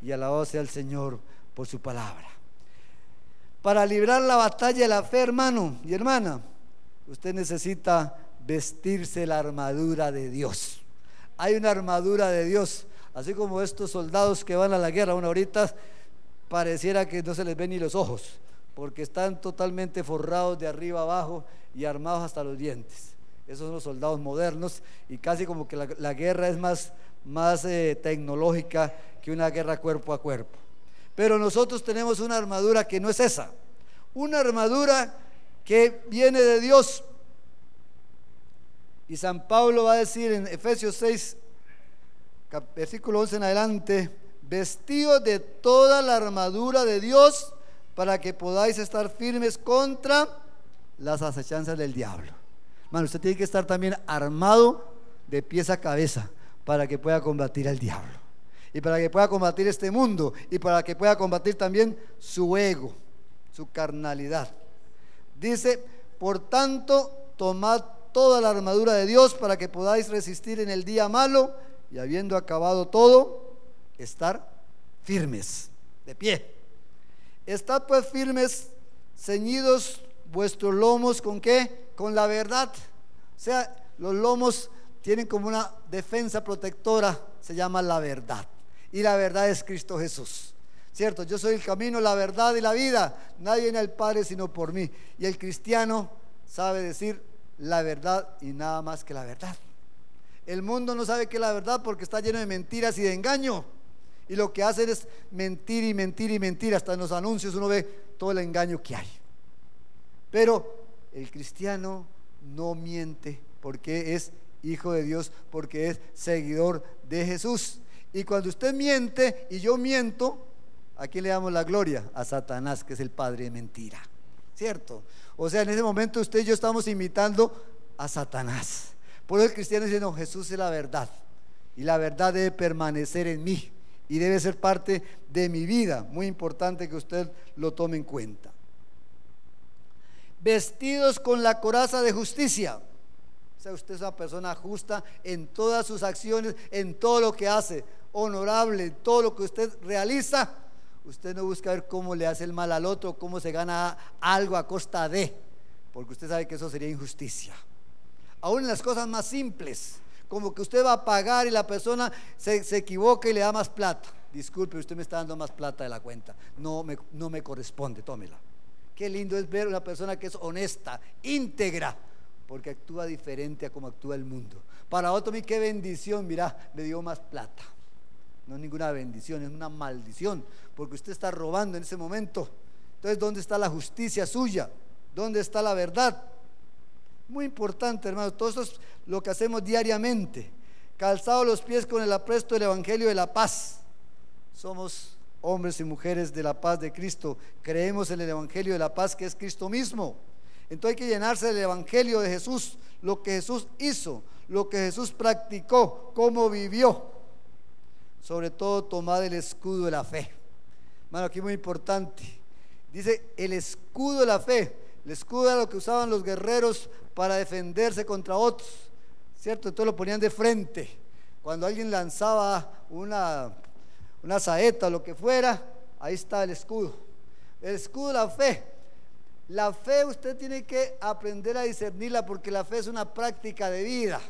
Speaker 1: Y alabado sea el Señor por su palabra. Para librar la batalla de la fe, hermano y hermana, usted necesita vestirse la armadura de Dios. Hay una armadura de Dios, así como estos soldados que van a la guerra, una ahorita pareciera que no se les ven ni los ojos, porque están totalmente forrados de arriba abajo y armados hasta los dientes esos son los soldados modernos y casi como que la, guerra es más, más eh, tecnológica que una guerra cuerpo a cuerpo. Pero nosotros tenemos una armadura que no es esa. Una armadura que viene de Dios. Y San Pablo va a decir en Efesios 6, versículo 11 en adelante, vestido de toda la armadura de Dios para que podáis estar firmes contra las acechanzas del diablo. Hermano, usted tiene que estar también armado de pies a cabeza para que pueda combatir al diablo. Y para que pueda combatir este mundo. Y para que pueda combatir también su ego, su carnalidad. Dice, por tanto, tomad toda la armadura de Dios para que podáis resistir en el día malo y habiendo acabado todo, estar firmes, de pie. Estad pues firmes, ceñidos vuestros lomos con qué? Con la verdad. O sea, los lomos tienen como una defensa protectora, se llama la verdad. Y la verdad es Cristo Jesús. ¿Cierto? Yo soy el camino, la verdad y la vida. Nadie viene al Padre sino por mí. Y el cristiano sabe decir la verdad y nada más que la verdad. El mundo no sabe qué es la verdad porque está lleno de mentiras y de engaño. Y lo que hacen es mentir y mentir y mentir. Hasta en los anuncios uno ve todo el engaño que hay. Pero el cristiano no miente porque es hijo de Dios, porque es seguidor de Jesús. Y cuando usted miente y yo miento, ¿a quién le damos la gloria? A Satanás, que es el padre de mentira. ¿Cierto? O sea, en ese momento usted y yo estamos imitando a Satanás. Por eso el cristiano dice, no, Jesús es la verdad. Y la verdad debe permanecer en mí y debe ser parte de mi vida. Muy importante que usted lo tome en cuenta. Vestidos con la coraza de justicia o sea, usted es una persona justa en todas sus acciones, en todo lo que hace, honorable, en todo lo que usted realiza. Usted no busca ver cómo le hace el mal al otro, cómo se gana algo a costa de, porque usted sabe que eso sería injusticia. Aún en las cosas más simples, como que usted va a pagar y la persona se, equivoca y le da más plata. Disculpe, usted me está dando más plata de la cuenta. No me, no me corresponde, tómela. Qué lindo es ver una persona que es honesta, íntegra, porque actúa diferente a como actúa el mundo. Para otro, qué bendición, mira, me dio más plata. No es ninguna bendición, es una maldición, porque usted está robando en ese momento. Entonces, ¿dónde está la justicia suya? ¿Dónde está la verdad? Muy importante, hermano, todo eso es lo que hacemos diariamente. Calzado los pies con el apresto del Evangelio de la paz. Somos hombres y mujeres de la paz de Cristo. Creemos en el Evangelio de la paz que es Cristo mismo. Entonces hay que llenarse del Evangelio de Jesús, lo que Jesús hizo, lo que Jesús practicó, cómo vivió. Sobre todo tomar el escudo de la fe. Bueno, aquí muy importante. Dice el escudo de la fe. El escudo era lo que usaban los guerreros para defenderse contra otros. ¿Cierto? Entonces lo ponían de frente. Cuando alguien lanzaba una, una saeta lo que fuera, ahí está el escudo. El escudo la fe la fe usted tiene que aprender a discernirla porque la fe es una práctica de vida.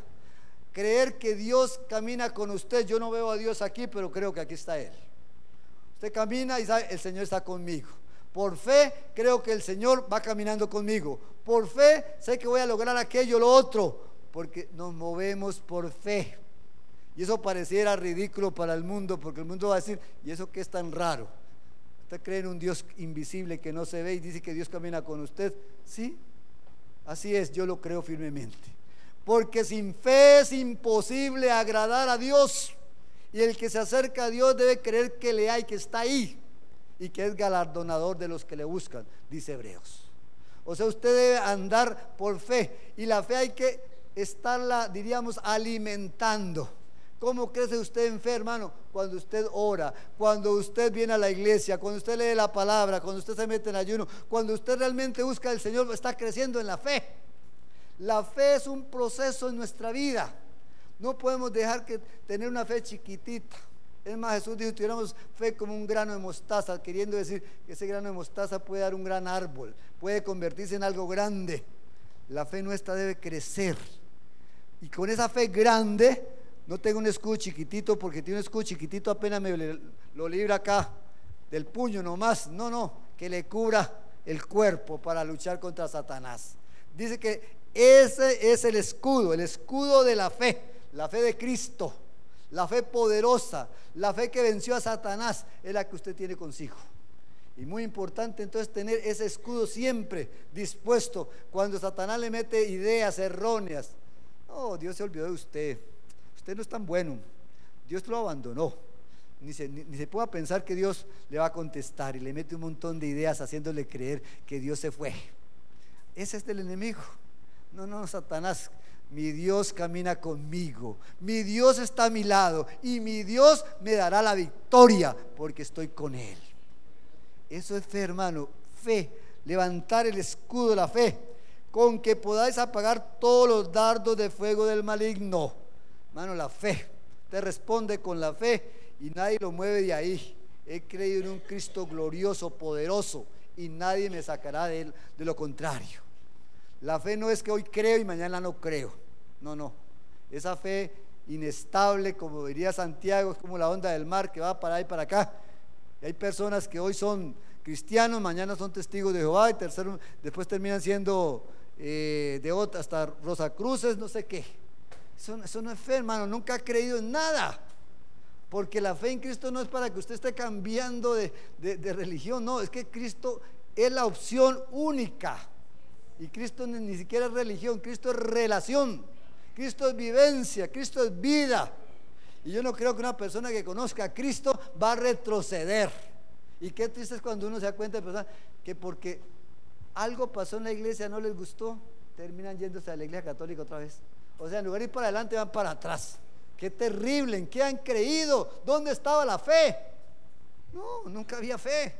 Speaker 1: Creer que Dios camina con usted. Yo no veo a Dios aquí, pero creo que aquí está Él. Usted camina y sabe, el Señor está conmigo. Por fe creo que el Señor va caminando conmigo. Por fe sé que voy a lograr aquello, lo otro, porque nos movemos por fe. Y eso pareciera ridículo para el mundo, porque el mundo va a decir, ¿y eso qué es tan raro? ¿Usted cree en un Dios invisible que no se ve y dice que Dios camina con usted? Sí, así es, yo lo creo firmemente. Porque sin fe es imposible agradar a Dios. Y el que se acerca a Dios debe creer que le hay, que está ahí y que es galardonador de los que le buscan, dice Hebreos. O sea, usted debe andar por fe y la fe hay que estarla, diríamos, alimentando. ¿Cómo crece usted en fe, hermano? Cuando usted ora, cuando usted viene a la iglesia, cuando usted lee la palabra, cuando usted se mete en ayuno, cuando usted realmente busca al Señor, está creciendo en la fe. La fe es un proceso en nuestra vida. No podemos dejar que tener una fe chiquitita. Es más, Jesús dijo, tuviéramos fe como un grano de mostaza, queriendo decir que ese grano de mostaza puede dar un gran árbol, puede convertirse en algo grande. La fe nuestra debe crecer. Y con esa fe grande no tengo un escudo chiquitito porque tiene un escudo chiquitito apenas me lo libra acá del puño nomás. No, no, que le cubra el cuerpo para luchar contra Satanás. Dice que ese es el escudo, el escudo de la fe, la fe de Cristo, La fe poderosa, la fe que venció a Satanás, es la que usted tiene consigo. Y muy importante entonces tener ese escudo siempre dispuesto cuando Satanás le mete ideas erróneas. Oh, Dios se olvidó de usted. No es tan bueno. Dios lo abandonó. Ni se, ni, se pueda pensar que Dios le va a contestar y le mete un montón de ideas haciéndole creer que Dios se fue. Ese es el enemigo. No, no, Satanás. Mi Dios camina conmigo. Mi Dios está a mi lado. Y mi Dios me dará la victoria porque estoy con Él. Eso es fe, hermano. Fe. Levantar el escudo de la fe. Con que podáis apagar todos los dardos de fuego del maligno. Hermano, la fe. Te responde con la fe y nadie lo mueve de ahí. He creído en un Cristo glorioso, poderoso y nadie me sacará de él. De lo contrario. La fe no es que hoy creo y mañana no creo. No, no. Esa fe inestable, como diría Santiago, es como la onda del mar que va para ahí para acá hay personas que hoy son cristianos, mañana son testigos de Jehová y tercero, después terminan siendo eh, de otra, hasta Rosa Cruces, no sé qué. Eso, no es fe, hermano. Nunca ha creído en nada. Porque la fe en Cristo no es para que usted esté cambiando de, religión, no, es que Cristo es la opción única. Y Cristo ni, siquiera es religión, Cristo es relación, Cristo es vivencia, Cristo es vida. Y yo no creo que una persona que conozca a Cristo va a retroceder. Y qué triste es cuando uno se da cuenta de que porque algo pasó en la iglesia no les gustó, terminan yéndose a la iglesia católica otra vez. O sea, en lugar de ir para adelante, van para atrás. Qué terrible, ¿en qué han creído? ¿Dónde estaba la fe? No, nunca había fe.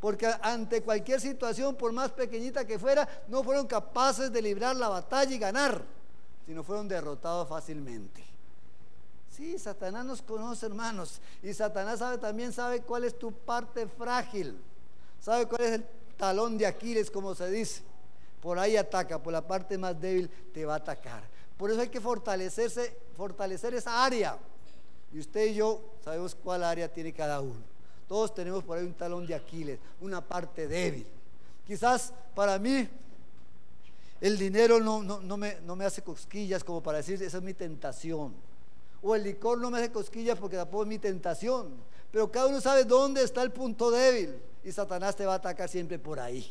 Speaker 1: Porque ante cualquier situación, por más pequeñita que fuera, no fueron capaces de librar la batalla y ganar, sino fueron derrotados fácilmente. Sí, Satanás nos conoce, hermanos. Y Satanás sabe, también sabe cuál es tu parte frágil. Sabe cuál es el talón de Aquiles, como se dice. Por ahí ataca, por la parte más débil te va a atacar. Por eso hay que fortalecerse, fortalecer esa área. Y usted y yo sabemos cuál área tiene cada uno. Todos tenemos por ahí un talón de Aquiles, una parte débil. Quizás para mí el dinero no, me, no me hace cosquillas como para decir, esa es mi tentación o el licor no me hace cosquillas porque tampoco es mi tentación. Pero cada uno sabe dónde está el punto débil y Satanás te va a atacar siempre por ahí.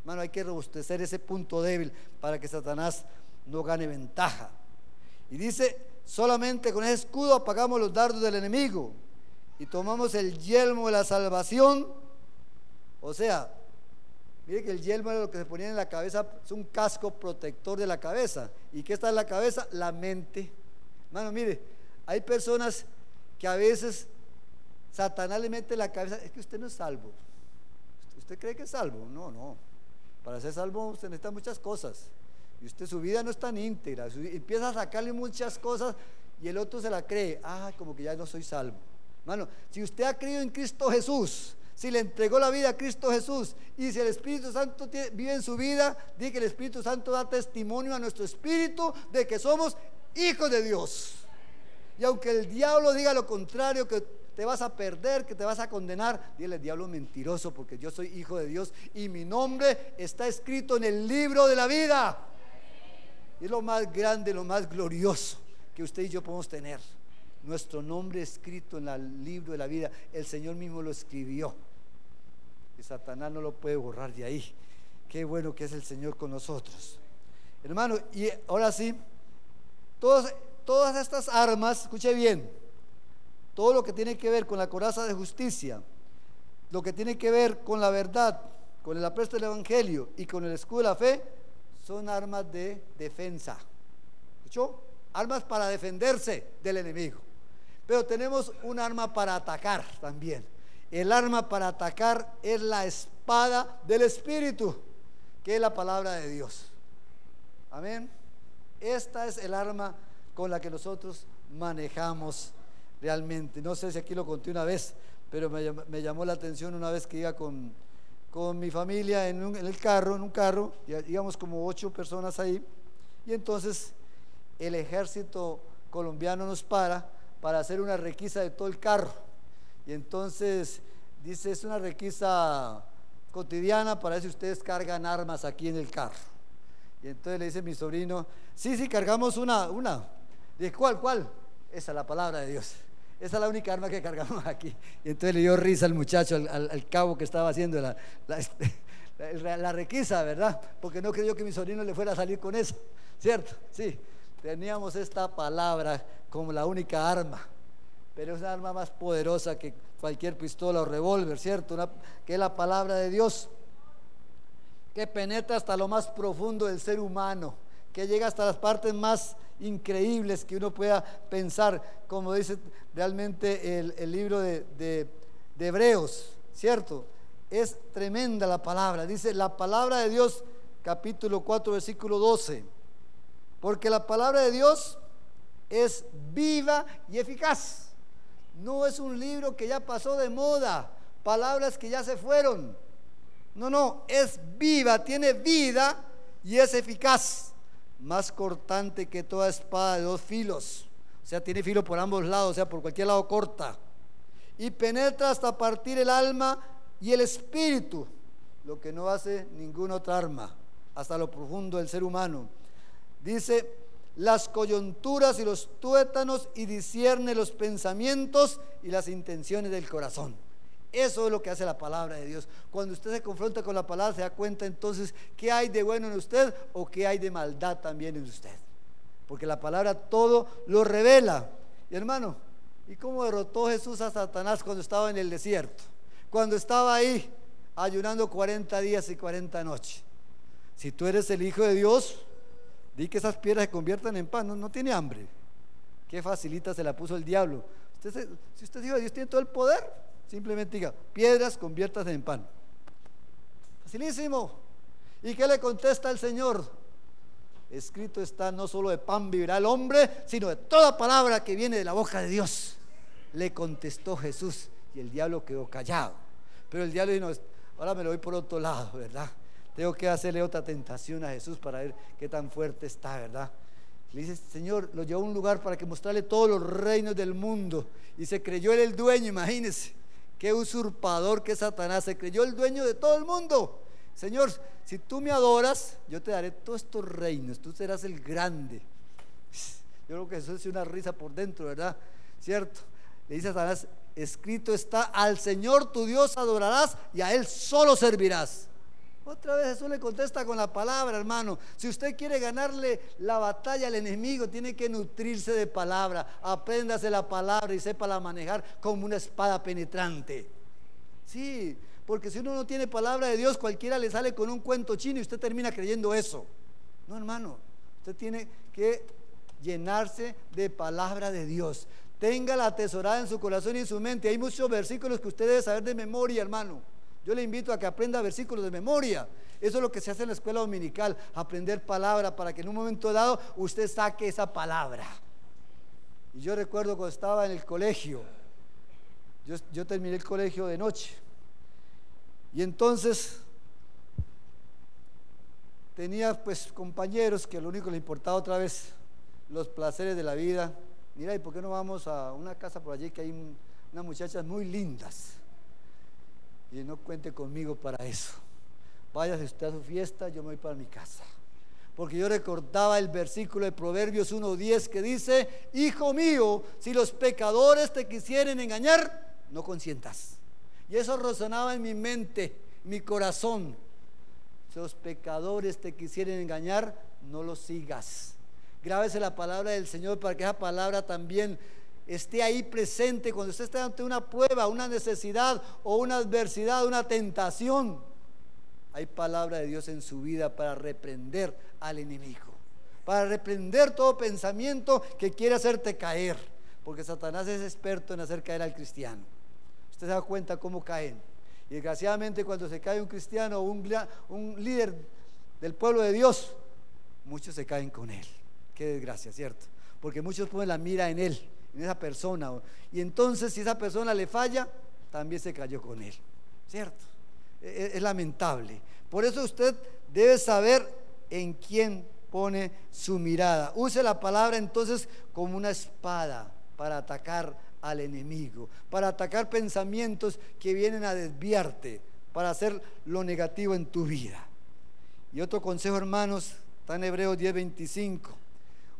Speaker 1: Hermano, hay que robustecer ese punto débil para que Satanás no gane ventaja. Y dice, solamente con ese escudo apagamos los dardos del enemigo y tomamos el yelmo de la salvación. O sea, mire que el yelmo era lo que se ponía en la cabeza, es un casco protector de la cabeza. ¿Y qué está en la cabeza? La mente. Hermano, mire, hay personas que a veces Satanás le mete la cabeza, es que usted no es salvo. ¿Usted cree que es salvo? No, no. Para ser salvo usted necesita muchas cosas. Y usted su vida no es tan íntegra. Empieza a sacarle muchas cosas y el otro se la cree. Ah, como que ya no soy salvo. Hermano, si usted ha creído en Cristo Jesús, si le entregó la vida a Cristo Jesús y si el Espíritu Santo vive en su vida, dice que el Espíritu Santo da testimonio a nuestro espíritu de que somos hijos de Dios. Y aunque el diablo diga lo contrario, que te vas a perder, que te vas a condenar, dile diablo mentiroso, porque yo soy hijo de Dios y mi nombre está escrito en el libro de la vida. Es lo más grande, lo más glorioso que usted y yo podemos tener. Nuestro nombre escrito en el libro de la vida. El Señor mismo lo escribió. Y Satanás no lo puede borrar de ahí. Qué bueno que es el Señor con nosotros. Hermano, y ahora sí, todos todas estas armas, escuche bien, todo lo que tiene que ver con la coraza de justicia, lo que tiene que ver con la verdad, con el apresto del Evangelio y con el escudo de la fe, son armas de defensa. ¿Escuchó? Armas para defenderse del enemigo. Pero tenemos un arma para atacar también. El arma para atacar es la espada del Espíritu, que es la palabra de Dios. Amén. Esta es el arma con la que nosotros manejamos realmente. No sé si aquí lo conté una vez, pero me, llamó la atención una vez que iba con, con mi familia en, el carro, en un carro, íbamos como ocho personas ahí, y entonces el ejército colombiano nos para para hacer una requisa de todo el carro. Y entonces dice, es una requisa cotidiana para ver si ustedes cargan armas aquí en el carro. Y entonces le dice mi sobrino, sí, sí, cargamos una, una. Dice, ¿cuál, cuál? Esa es la palabra de Dios. Esa es la única arma que cargamos (laughs) aquí. Y entonces le dio risa al muchacho, al, cabo que estaba haciendo la, (laughs) la, requisa, ¿verdad? Porque no creyó que mi sobrino le fuera a salir con eso. ¿Cierto? Sí. Teníamos esta palabra como la única arma. Pero es una arma más poderosa que cualquier pistola o revólver, ¿cierto? que es la palabra de Dios. Que penetra hasta lo más profundo del ser humano. Que llega hasta las partes más increíbles que uno pueda pensar, como dice realmente el, libro de, de Hebreos, ¿cierto? Es tremenda la palabra. Dice la palabra de Dios, capítulo 4, versículo 12. Porque la palabra de Dios es viva y eficaz. No es un libro que ya pasó de moda, palabras que ya se fueron. No, no, es viva, tiene vida y es eficaz más cortante que toda espada de dos filos. O sea, tiene filo por ambos lados, o sea, por cualquier lado corta. Y penetra hasta partir el alma y el espíritu, lo que no hace ninguna otra arma, hasta lo profundo del ser humano. Dice, las coyunturas y los tuétanos y discierne los pensamientos y las intenciones del corazón. Eso es lo que hace la palabra de Dios. Cuando usted se confronta con la palabra, se da cuenta entonces qué hay de bueno en usted o qué hay de maldad también en usted. Porque la palabra todo lo revela. Y hermano, ¿y cómo derrotó Jesús a Satanás cuando estaba en el desierto? Cuando estaba ahí ayunando 40 días y 40 noches. Si tú eres el Hijo de Dios, di que esas piedras se conviertan en pan. No, tiene hambre. Qué facilita se la puso el diablo. si usted es Hijo Dios, tiene todo el poder. Simplemente diga, piedras conviertas en pan. Facilísimo. ¿Y qué le contesta el Señor? Escrito está, no solo de pan vivirá el hombre, sino de toda palabra que viene de la boca de Dios. Le contestó Jesús y el diablo quedó callado. Pero el diablo dijo, ahora me lo voy por otro lado, ¿verdad? Tengo que hacerle otra tentación a Jesús para ver qué tan fuerte está, ¿verdad? Le dice, Señor, lo llevó a un lugar para que mostrarle todos los reinos del mundo. Y se creyó él el dueño, imagínense. Qué usurpador que Satanás se creyó el dueño de todo el mundo. Señor, si tú me adoras, yo te daré todos estos reinos, tú serás el grande. Yo creo que eso es una risa por dentro, ¿verdad? ¿Cierto? Le dice a Satanás, escrito está, al Señor tu Dios adorarás y a Él solo servirás. Otra vez Jesús le contesta con la palabra, hermano. Si usted quiere ganarle la batalla al enemigo, tiene que nutrirse de palabra. Apréndase la palabra y sepa la manejar como una espada penetrante. Sí, porque si uno no tiene palabra de Dios, cualquiera le sale con un cuento chino y usted termina creyendo eso. No, hermano. Usted tiene que llenarse de palabra de Dios. Tenga la atesorada en su corazón y en su mente. Hay muchos versículos que usted debe saber de memoria, hermano. Yo le invito a que aprenda versículos de memoria. Eso es lo que se hace en la escuela dominical, aprender palabra para que en un momento dado usted saque esa palabra. Y yo recuerdo cuando estaba en el colegio, yo, terminé el colegio de noche. Y entonces tenía pues compañeros que lo único que le importaba otra vez los placeres de la vida. Mira, ¿y por qué no vamos a una casa por allí que hay unas muchachas muy lindas? Y no cuente conmigo para eso. Váyase usted a su fiesta, yo me voy para mi casa. Porque yo recordaba el versículo de Proverbios 1.10 que dice, Hijo mío, si los pecadores te quisieren engañar, no consientas. Y eso resonaba en mi mente, mi corazón. Si los pecadores te quisieren engañar, no los sigas. Grábese la palabra del Señor para que esa palabra también esté ahí presente cuando usted esté ante una prueba, una necesidad o una adversidad, una tentación. Hay palabra de Dios en su vida para reprender al enemigo, para reprender todo pensamiento que quiere hacerte caer, porque Satanás es experto en hacer caer al cristiano. Usted se da cuenta cómo caen. Y desgraciadamente cuando se cae un cristiano o un, un líder del pueblo de Dios, muchos se caen con él. Qué desgracia, ¿cierto? Porque muchos ponen la mira en él en esa persona. Y entonces si esa persona le falla, también se cayó con él. ¿Cierto? Es, e, es lamentable. Por eso usted debe saber en quién pone su mirada. Use la palabra entonces como una espada para atacar al enemigo, para atacar pensamientos que vienen a desviarte, para hacer lo negativo en tu vida. Y otro consejo, hermanos, está en Hebreos 10:25.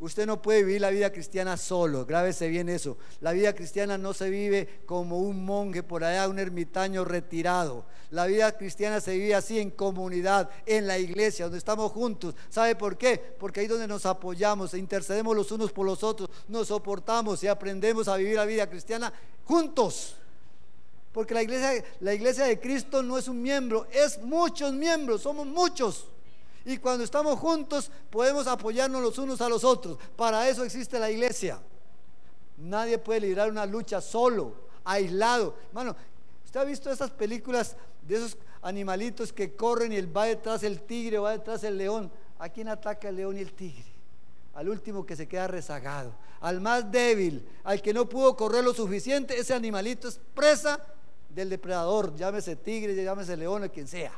Speaker 1: Usted no puede vivir la vida cristiana solo, grábese bien eso. La vida cristiana no se vive como un monje por allá, un ermitaño retirado. La vida cristiana se vive así en comunidad, en la iglesia, donde estamos juntos. ¿Sabe por qué? Porque ahí donde nos apoyamos, e intercedemos los unos por los otros, nos soportamos y aprendemos a vivir la vida cristiana juntos. Porque la iglesia, la iglesia de Cristo no es un miembro, es muchos miembros, somos muchos. Y cuando estamos juntos podemos apoyarnos los unos a los otros. Para eso existe la iglesia. Nadie puede librar una lucha solo, aislado. Hermano, ¿usted ha visto esas películas de esos animalitos que corren y va detrás el tigre, va detrás el león? ¿A quién ataca el león y el tigre? Al último que se queda rezagado, al más débil, al que no pudo correr lo suficiente, ese animalito es presa del depredador, llámese tigre, llámese león o quien sea.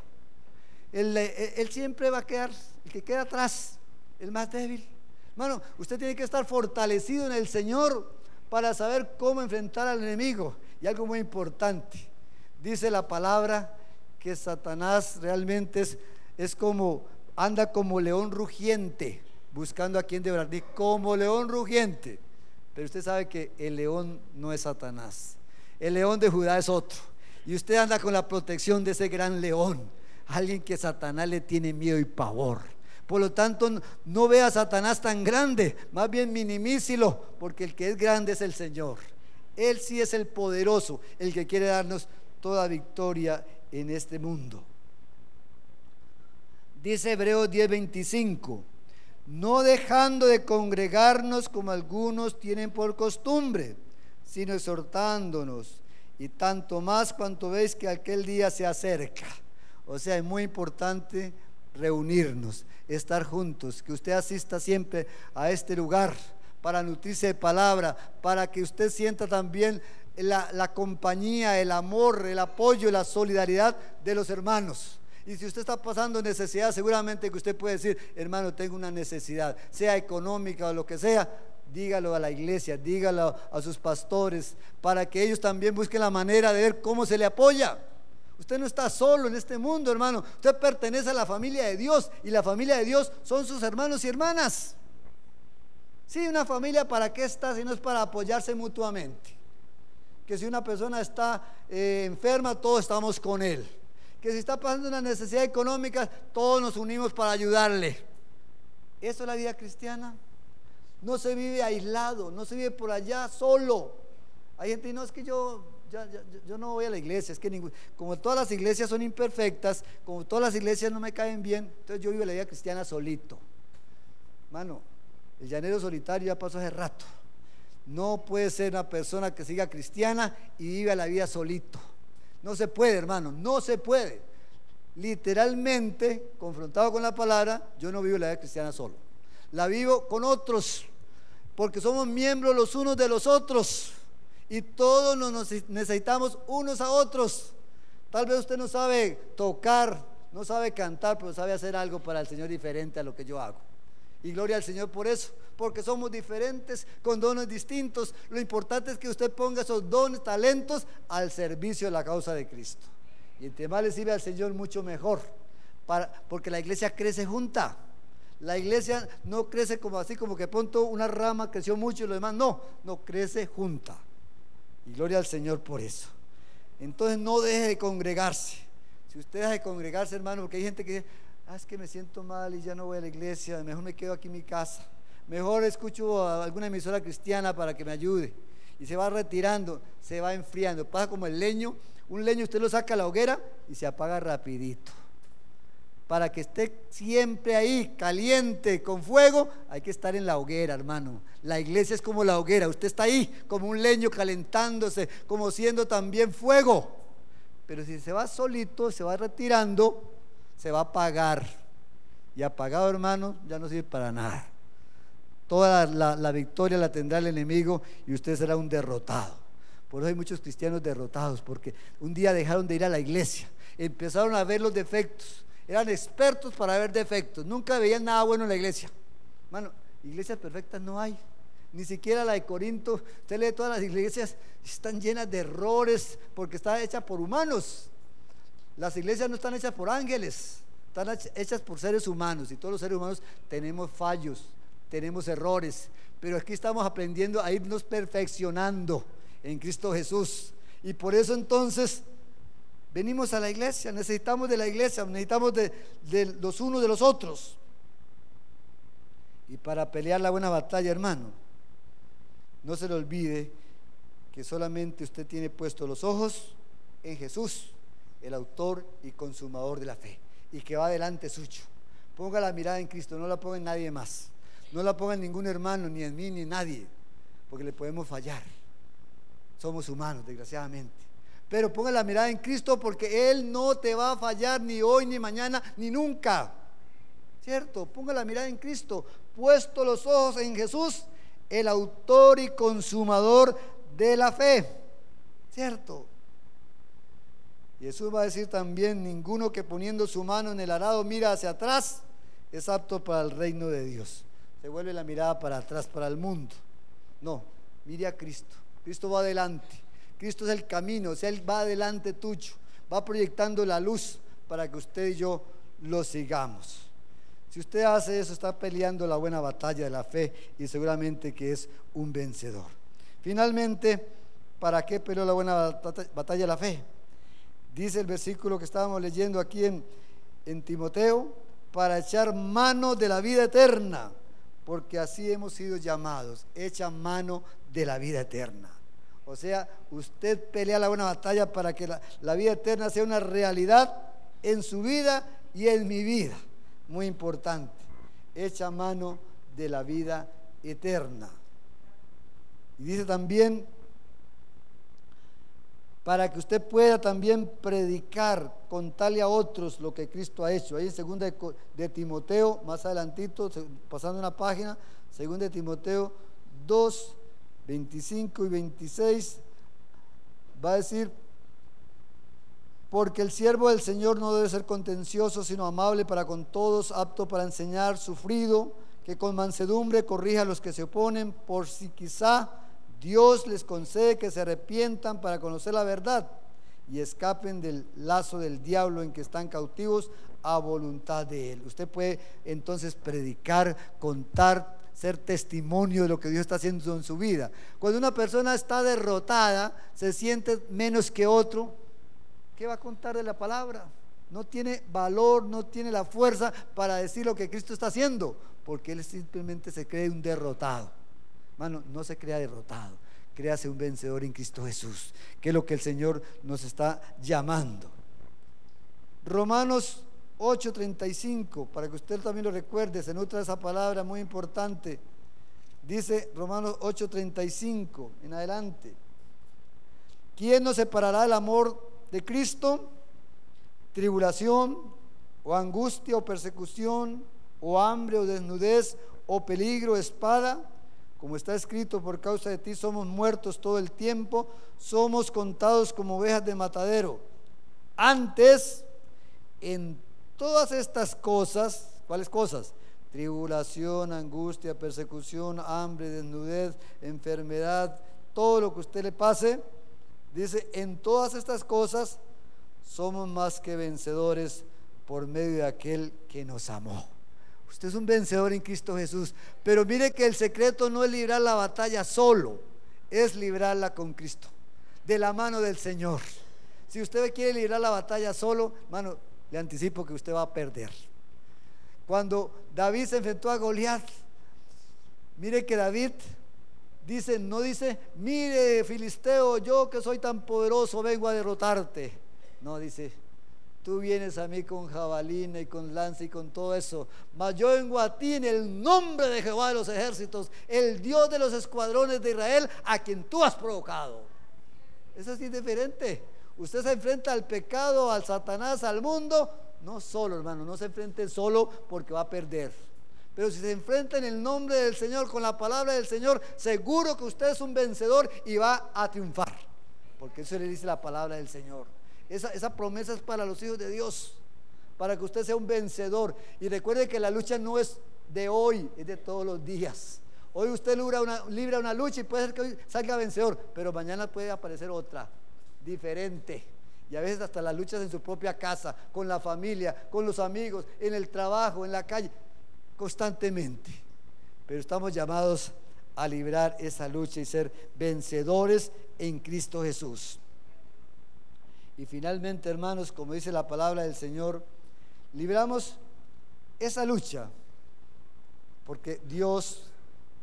Speaker 1: Él, siempre va a quedar, el que queda atrás, el más débil. Hermano, usted tiene que estar fortalecido en el Señor para saber cómo enfrentar al enemigo. Y algo muy importante, dice la palabra que Satanás realmente es, es como, anda como león rugiente, buscando a quien devorar, como león rugiente. Pero usted sabe que el león no es Satanás, el león de Judá es otro. Y usted anda con la protección de ese gran león alguien que Satanás le tiene miedo y pavor. Por lo tanto, no vea a Satanás tan grande, más bien minimísilo, porque el que es grande es el Señor. Él sí es el poderoso, el que quiere darnos toda victoria en este mundo. Dice Hebreos 10:25, no dejando de congregarnos como algunos tienen por costumbre, sino exhortándonos, y tanto más cuanto veis que aquel día se acerca. O sea, es muy importante reunirnos, estar juntos, que usted asista siempre a este lugar para nutrirse de palabra, para que usted sienta también la, compañía, el amor, el apoyo, la solidaridad de los hermanos. Y si usted está pasando necesidad, seguramente que usted puede decir, hermano, tengo una necesidad, sea económica o lo que sea, dígalo a la iglesia, dígalo a sus pastores, para que ellos también busquen la manera de ver cómo se le apoya. Usted no está solo en este mundo, hermano. Usted pertenece a la familia de Dios y la familia de Dios son sus hermanos y hermanas. Sí, una familia para qué está si no es para apoyarse mutuamente. Que si una persona está eh, enferma, todos estamos con él. Que si está pasando una necesidad económica, todos nos unimos para ayudarle. Eso es la vida cristiana. No se vive aislado, no se vive por allá solo. Hay gente, no es que yo yo no voy a la iglesia, es que como todas las iglesias son imperfectas, como todas las iglesias no me caen bien, entonces yo vivo la vida cristiana solito. Mano, el llanero solitario ya pasó hace rato. No puede ser una persona que siga cristiana y viva la vida solito. No se puede, hermano, no se puede. Literalmente, confrontado con la palabra, yo no vivo la vida cristiana solo. La vivo con otros, porque somos miembros los unos de los otros y todos nos necesitamos unos a otros. Tal vez usted no sabe tocar, no sabe cantar, pero sabe hacer algo para el Señor diferente a lo que yo hago. Y gloria al Señor por eso, porque somos diferentes, con dones distintos. Lo importante es que usted ponga esos dones, talentos al servicio de la causa de Cristo. Y entre más le sirve al Señor, mucho mejor. Porque la iglesia crece junta. La iglesia no crece como así, como que pronto una rama creció mucho y lo demás. No, no crece junta. Y gloria al Señor por eso. Entonces no deje de congregarse. Si usted deja de congregarse, hermano, porque hay gente que dice, ah, es que me siento mal y ya no voy a la iglesia, mejor me quedo aquí en mi casa. Mejor escucho a alguna emisora cristiana para que me ayude. Y se va retirando, se va enfriando. Pasa como el leño. Un leño usted lo saca a la hoguera y se apaga rapidito para que esté siempre ahí, caliente, con fuego, hay que estar en la hoguera, hermano. La iglesia es como la hoguera, usted está ahí como un leño calentándose, como siendo también fuego. Pero si se va solito, se va retirando, se va a apagar. Y apagado, hermano, ya no sirve para nada. Toda la, victoria la tendrá el enemigo y usted será un derrotado. Por eso hay muchos cristianos derrotados, porque un día dejaron de ir a la iglesia, empezaron a ver los defectos, eran expertos para ver defectos, nunca veían nada bueno en la iglesia. Bueno, iglesias perfectas no hay. Ni siquiera la de Corinto, usted lee todas las iglesias, están llenas de errores porque está hecha por humanos. Las iglesias no están hechas por ángeles, están hechas por seres humanos y todos los seres humanos tenemos fallos, tenemos errores, pero aquí estamos aprendiendo a irnos perfeccionando en Cristo Jesús. Y por eso entonces venimos a la iglesia, necesitamos de la iglesia, necesitamos de, los unos de los otros. Y para pelear la buena batalla, hermano, no se le olvide que solamente usted tiene puestos los ojos en Jesús, el autor y consumador de la fe, y que va delante suyo. Ponga la mirada en Cristo, no la ponga en nadie más. No la ponga en ningún hermano, ni en mí, ni en nadie, porque le podemos fallar. Somos humanos, desgraciadamente. Pero ponga la mirada en Cristo porque Él no te va a fallar ni hoy, ni mañana, ni nunca. ¿Cierto? Ponga la mirada en Cristo. Puesto los ojos en Jesús, el autor y consumador de la fe. ¿Cierto? Jesús va a decir también, ninguno que poniendo su mano en el arado mira hacia atrás es apto para el reino de Dios. Se vuelve la mirada para atrás, para el mundo. No, mire a Cristo. Cristo va adelante. Cristo es el camino, o sea, Él va adelante tuyo. Va proyectando la luz para que usted y yo lo sigamos. Si usted hace eso, está peleando la buena batalla de la fe y seguramente que es un vencedor. Finalmente, ¿para qué peleó la buena batalla de la fe? Dice el versículo que estábamos leyendo aquí en, en Timoteo, para echar mano de la vida eterna, porque así hemos sido llamados, echa mano de la vida eterna. O sea, usted pelea la buena batalla para que la, vida eterna sea una realidad en su vida y en mi vida. Muy importante, echa mano de la vida eterna. Y dice también para que usted pueda también predicar, contarle a otros lo que Cristo ha hecho. Ahí en segunda de, Timoteo, más adelantito, pasando una página, segunda de Timoteo 2, 25 y 26, va a decir, porque el siervo del Señor no debe ser contencioso, sino amable para con todos, apto para enseñar, sufrido, que con mansedumbre corrija a los que se oponen, por si quizá Dios les concede que se arrepientan para conocer la verdad y escapen del lazo del diablo en que están cautivos a voluntad de Él. Usted puede entonces predicar, contar, ser testimonio de lo que Dios está haciendo en su vida. Cuando una persona está derrotada, se siente menos que otro, ¿qué va a contar de la palabra? No tiene valor, no tiene la fuerza para decir lo que Cristo está haciendo, porque él simplemente se cree un derrotado. Hermano, no se crea derrotado, créase un vencedor en Cristo Jesús, que es lo que el Señor nos está llamando. Romanos 8:35, para que usted también lo recuerde, se nutra esa palabra muy importante. Dice Romanos 8:35 en adelante. ¿Quién nos separará del amor de Cristo? Tribulación o angustia o persecución o hambre o desnudez o peligro, espada como está escrito, por causa de ti somos muertos todo el tiempo, somos contados como ovejas de matadero. Antes, en todas estas cosas, ¿cuáles cosas? Tribulación, angustia, persecución, hambre, desnudez, enfermedad, todo lo que usted le pase, dice, en todas estas cosas somos más que vencedores por medio de aquel que nos amó. Usted es un vencedor en Cristo Jesús. Pero mire que el secreto no es librar la batalla solo, es librarla con Cristo, de la mano del Señor. Si usted quiere librar la batalla solo, hermano, le anticipo que usted va a perder. Cuando David se enfrentó a Goliat, mire que David dice, no dice, mire Filisteo, yo que soy tan poderoso vengo a derrotarte. No, dice, Tú vienes a mí con jabalina y con lanza y con todo eso. Mas yo vengo a ti en el nombre de Jehová de los ejércitos, el Dios de los escuadrones de Israel, a quien tú has provocado. Eso es diferente. Usted se enfrenta al pecado, al Satanás, al mundo. No solo, hermano, no se enfrente solo porque va a perder. Pero si se enfrenta en el nombre del Señor, con la palabra del Señor, seguro que usted es un vencedor y va a triunfar. Porque eso le dice la palabra del Señor. Esa, promesa es para los hijos de Dios, para que usted sea un vencedor. Y recuerde que la lucha no es de hoy, es de todos los días. Hoy usted libra una, libra una lucha y puede ser que hoy salga vencedor, pero mañana puede aparecer otra, diferente. Y a veces hasta las luchas en su propia casa, con la familia, con los amigos, en el trabajo, en la calle, constantemente. pero estamos llamados a librar esa lucha y ser vencedores en Cristo Jesús. Y finalmente, hermanos, como dice la palabra del Señor, libramos esa lucha, porque Dios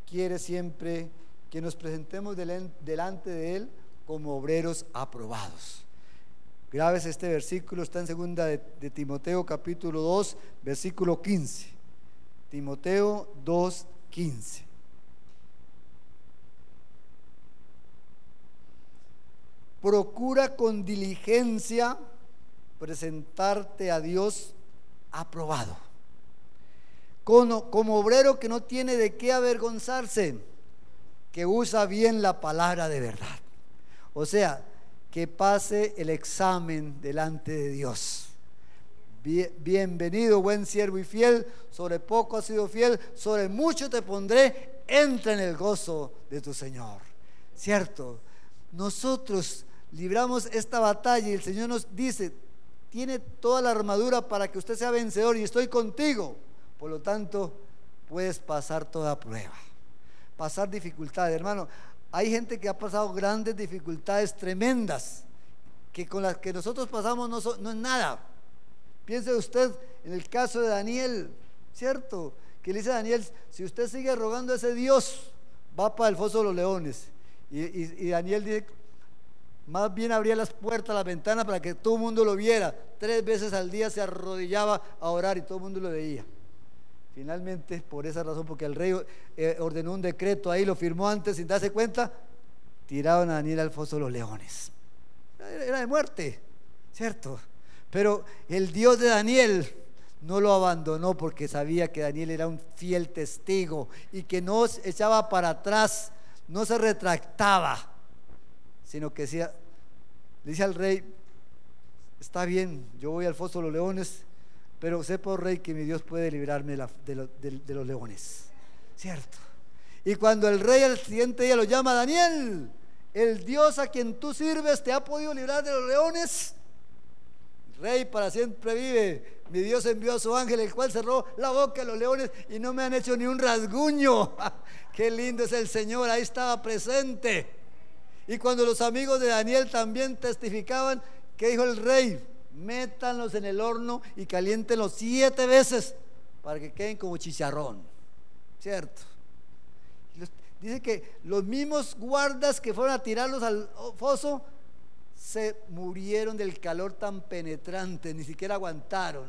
Speaker 1: quiere siempre que nos presentemos delante de Él como obreros aprobados. Graves este versículo, está en segunda de, Timoteo capítulo 2, versículo 15. Timoteo 2, 15. Procura con diligencia presentarte a Dios aprobado. Como obrero que no tiene de qué avergonzarse, que usa bien la palabra de verdad. O sea, que pase el examen delante de Dios. Bienvenido, buen siervo y fiel. Sobre poco has sido fiel, sobre mucho te pondré. Entra en el gozo de tu Señor. ¿Cierto? Nosotros libramos esta batalla y el Señor nos dice, tiene toda la armadura para que usted sea vencedor y estoy contigo. Por lo tanto, puedes pasar toda prueba, pasar dificultades. Hermano, hay gente que ha pasado grandes dificultades tremendas, que con las que nosotros pasamos no, no es nada. Piense usted en el caso de Daniel, ¿cierto? Que le dice a Daniel, si usted sigue rogando a ese Dios, va para el foso de los leones. Y, y Daniel dice, más bien abría las puertas, las ventanas para que todo el mundo lo viera. Tres veces al día se arrodillaba a orar y todo el mundo lo veía. Finalmente, por esa razón, porque el rey eh, ordenó un decreto ahí, lo firmó antes sin darse cuenta, tiraron a Daniel al foso los leones. Era de muerte, ¿cierto? Pero el Dios de Daniel no lo abandonó porque sabía que Daniel era un fiel testigo y que no echaba para atrás, no se retractaba sino que decía, le dice al rey, está bien, yo voy al foso de los leones, pero sé por rey que mi Dios puede librarme de, los leones. ¿Cierto? Y cuando el rey al siguiente día lo llama Daniel, el Dios a quien tú sirves te ha podido librar de los leones. Rey para siempre vive. Mi Dios envió a su ángel, el cual cerró la boca de los leones y no me han hecho ni un rasguño. (laughs) Qué lindo es el Señor, ahí estaba presente. Y cuando los amigos de Daniel también testificaban, ¿qué dijo el rey? Métanlos en el horno y caliéntenlos siete veces para que queden como chicharrón. ¿Cierto? Dice que los mismos guardas que fueron a tirarlos al foso se murieron del calor tan penetrante, ni siquiera aguantaron.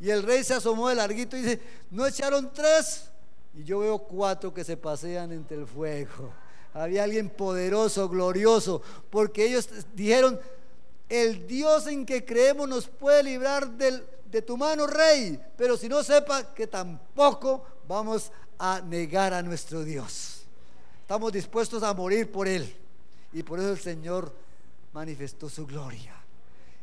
Speaker 1: Y el rey se asomó de larguito y dice, ¿no echaron tres? Y yo veo cuatro que se pasean entre el fuego había alguien poderoso, glorioso, porque ellos dijeron, el Dios en que creemos nos puede librar de tu mano, rey, pero si no sepa que tampoco vamos a negar a nuestro Dios. Estamos dispuestos a morir por Él. Y por eso el Señor manifestó su gloria.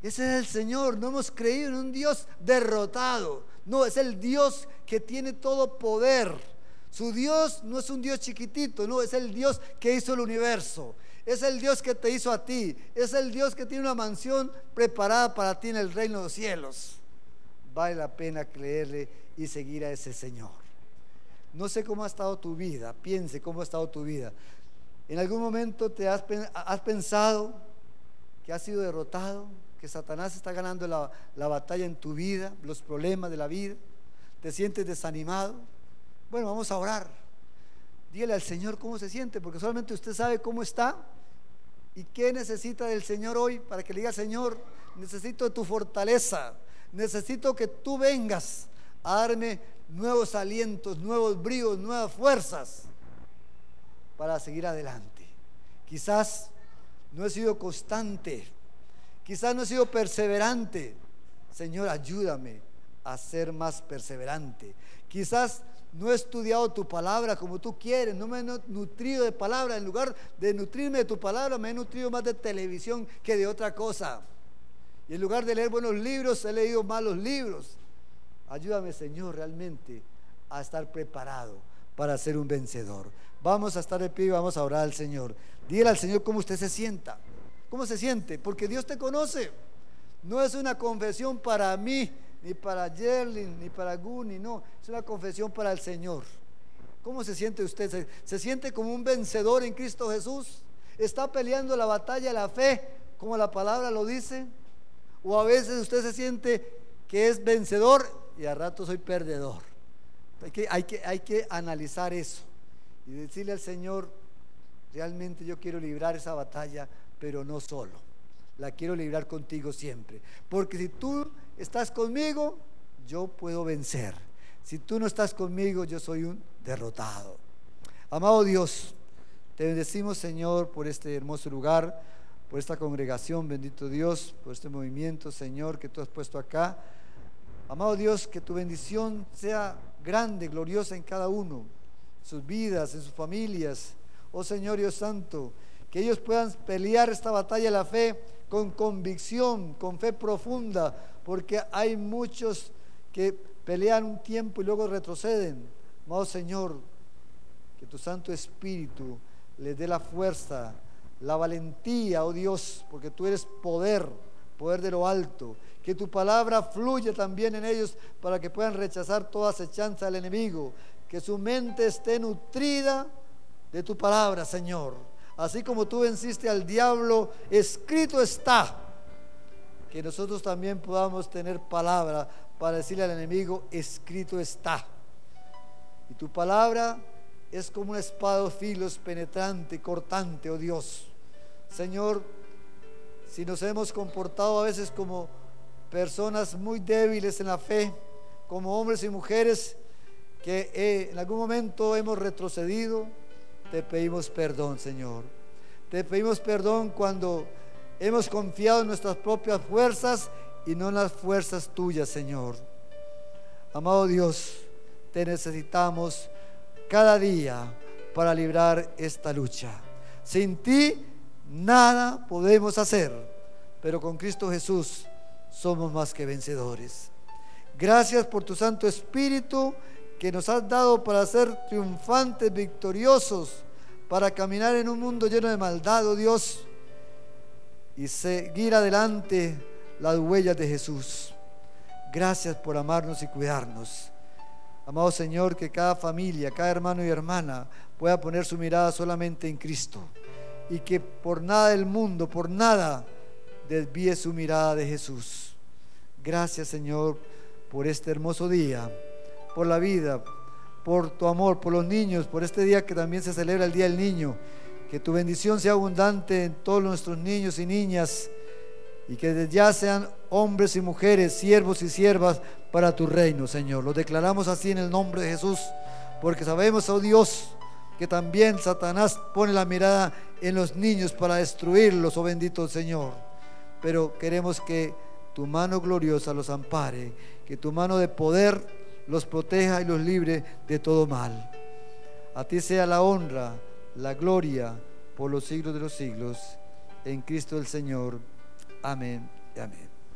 Speaker 1: Ese es el Señor. No hemos creído en un Dios derrotado. No, es el Dios que tiene todo poder su Dios no es un Dios chiquitito, no, es el Dios que hizo el universo. Es el Dios que te hizo a ti. Es el Dios que tiene una mansión preparada para ti en el reino de los cielos. Vale la pena creerle y seguir a ese Señor. No sé cómo ha estado tu vida, piense cómo ha estado tu vida. ¿En algún momento te has, pensado que has sido derrotado, que Satanás está ganando la, la batalla en tu vida, los problemas de la vida? ¿Te sientes desanimado? Bueno, vamos a orar. Dígale al Señor cómo se siente, porque solamente usted sabe cómo está y qué necesita del Señor hoy para que le diga, Señor, necesito tu fortaleza, necesito que tú vengas a darme nuevos alientos, nuevos bríos, nuevas fuerzas para seguir adelante. Quizás no he sido constante, quizás no he sido perseverante. Señor, ayúdame a ser más perseverante. Quizás no he estudiado tu palabra como tú quieres, no me he nutrido de palabra, en lugar de nutrirme de tu palabra, me he nutrido más de televisión que de otra cosa. Y en lugar de leer buenos libros, he leído malos libros. Ayúdame, Señor, realmente a estar preparado para ser un vencedor. Vamos a estar de pie y vamos a orar al Señor. Dile al Señor cómo usted se sienta. ¿Cómo se siente? Porque Dios te conoce. No es una confesión para mí, ni para Yerlin, ni para Guni, no, es una confesión para el Señor. ¿Cómo se siente usted? ¿Se, se siente como un vencedor en Cristo Jesús? ¿Está peleando la batalla de la fe como la palabra lo dice? ¿O a veces usted se siente que es vencedor y a rato soy perdedor? Hay que, hay que, hay que analizar eso y decirle al Señor, realmente yo quiero librar esa batalla, pero no solo. La quiero librar contigo siempre. Porque si tú estás conmigo, yo puedo vencer. Si tú no estás conmigo, yo soy un derrotado. Amado Dios, te bendecimos Señor por este hermoso lugar, por esta congregación, bendito Dios, por este movimiento Señor que tú has puesto acá. Amado Dios, que tu bendición sea grande, gloriosa en cada uno, sus vidas, en sus familias. Oh Señor Dios Santo, que ellos puedan pelear esta batalla de la fe con convicción, con fe profunda, porque hay muchos que pelean un tiempo y luego retroceden. Amado Señor, que tu Santo Espíritu les dé la fuerza, la valentía, oh Dios, porque tú eres poder, poder de lo alto. Que tu palabra fluya también en ellos para que puedan rechazar toda acechanza del enemigo. Que su mente esté nutrida de tu palabra, Señor. Así como tú venciste al diablo, escrito está. Que nosotros también podamos tener palabra para decirle al enemigo, escrito está. Y tu palabra es como una espada filos penetrante, cortante, oh Dios. Señor, si nos hemos comportado a veces como personas muy débiles en la fe, como hombres y mujeres que eh, en algún momento hemos retrocedido, te pedimos perdón, Señor. Te pedimos perdón cuando hemos confiado en nuestras propias fuerzas y no en las fuerzas tuyas, Señor. Amado Dios, te necesitamos cada día para librar esta lucha. Sin ti nada podemos hacer, pero con Cristo Jesús somos más que vencedores. Gracias por tu Santo Espíritu que nos has dado para ser triunfantes, victoriosos, para caminar en un mundo lleno de maldad, oh Dios, y seguir adelante las huellas de Jesús. Gracias por amarnos y cuidarnos. Amado Señor, que cada familia, cada hermano y hermana pueda poner su mirada solamente en Cristo y que por nada del mundo, por nada, desvíe su mirada de Jesús. Gracias Señor por este hermoso día, por la vida, por tu amor, por los niños, por este día que también se celebra el Día del Niño. Que tu bendición sea abundante en todos nuestros niños y niñas y que desde ya sean hombres y mujeres, siervos y siervas para tu reino, Señor. Lo declaramos así en el nombre de Jesús, porque sabemos, oh Dios, que también Satanás pone la mirada en los niños para destruirlos, oh bendito Señor. Pero queremos que tu mano gloriosa los ampare, que tu mano de poder los proteja y los libre de todo mal. A ti sea la honra, la gloria por los siglos de los siglos. En Cristo el Señor. Amén y amén.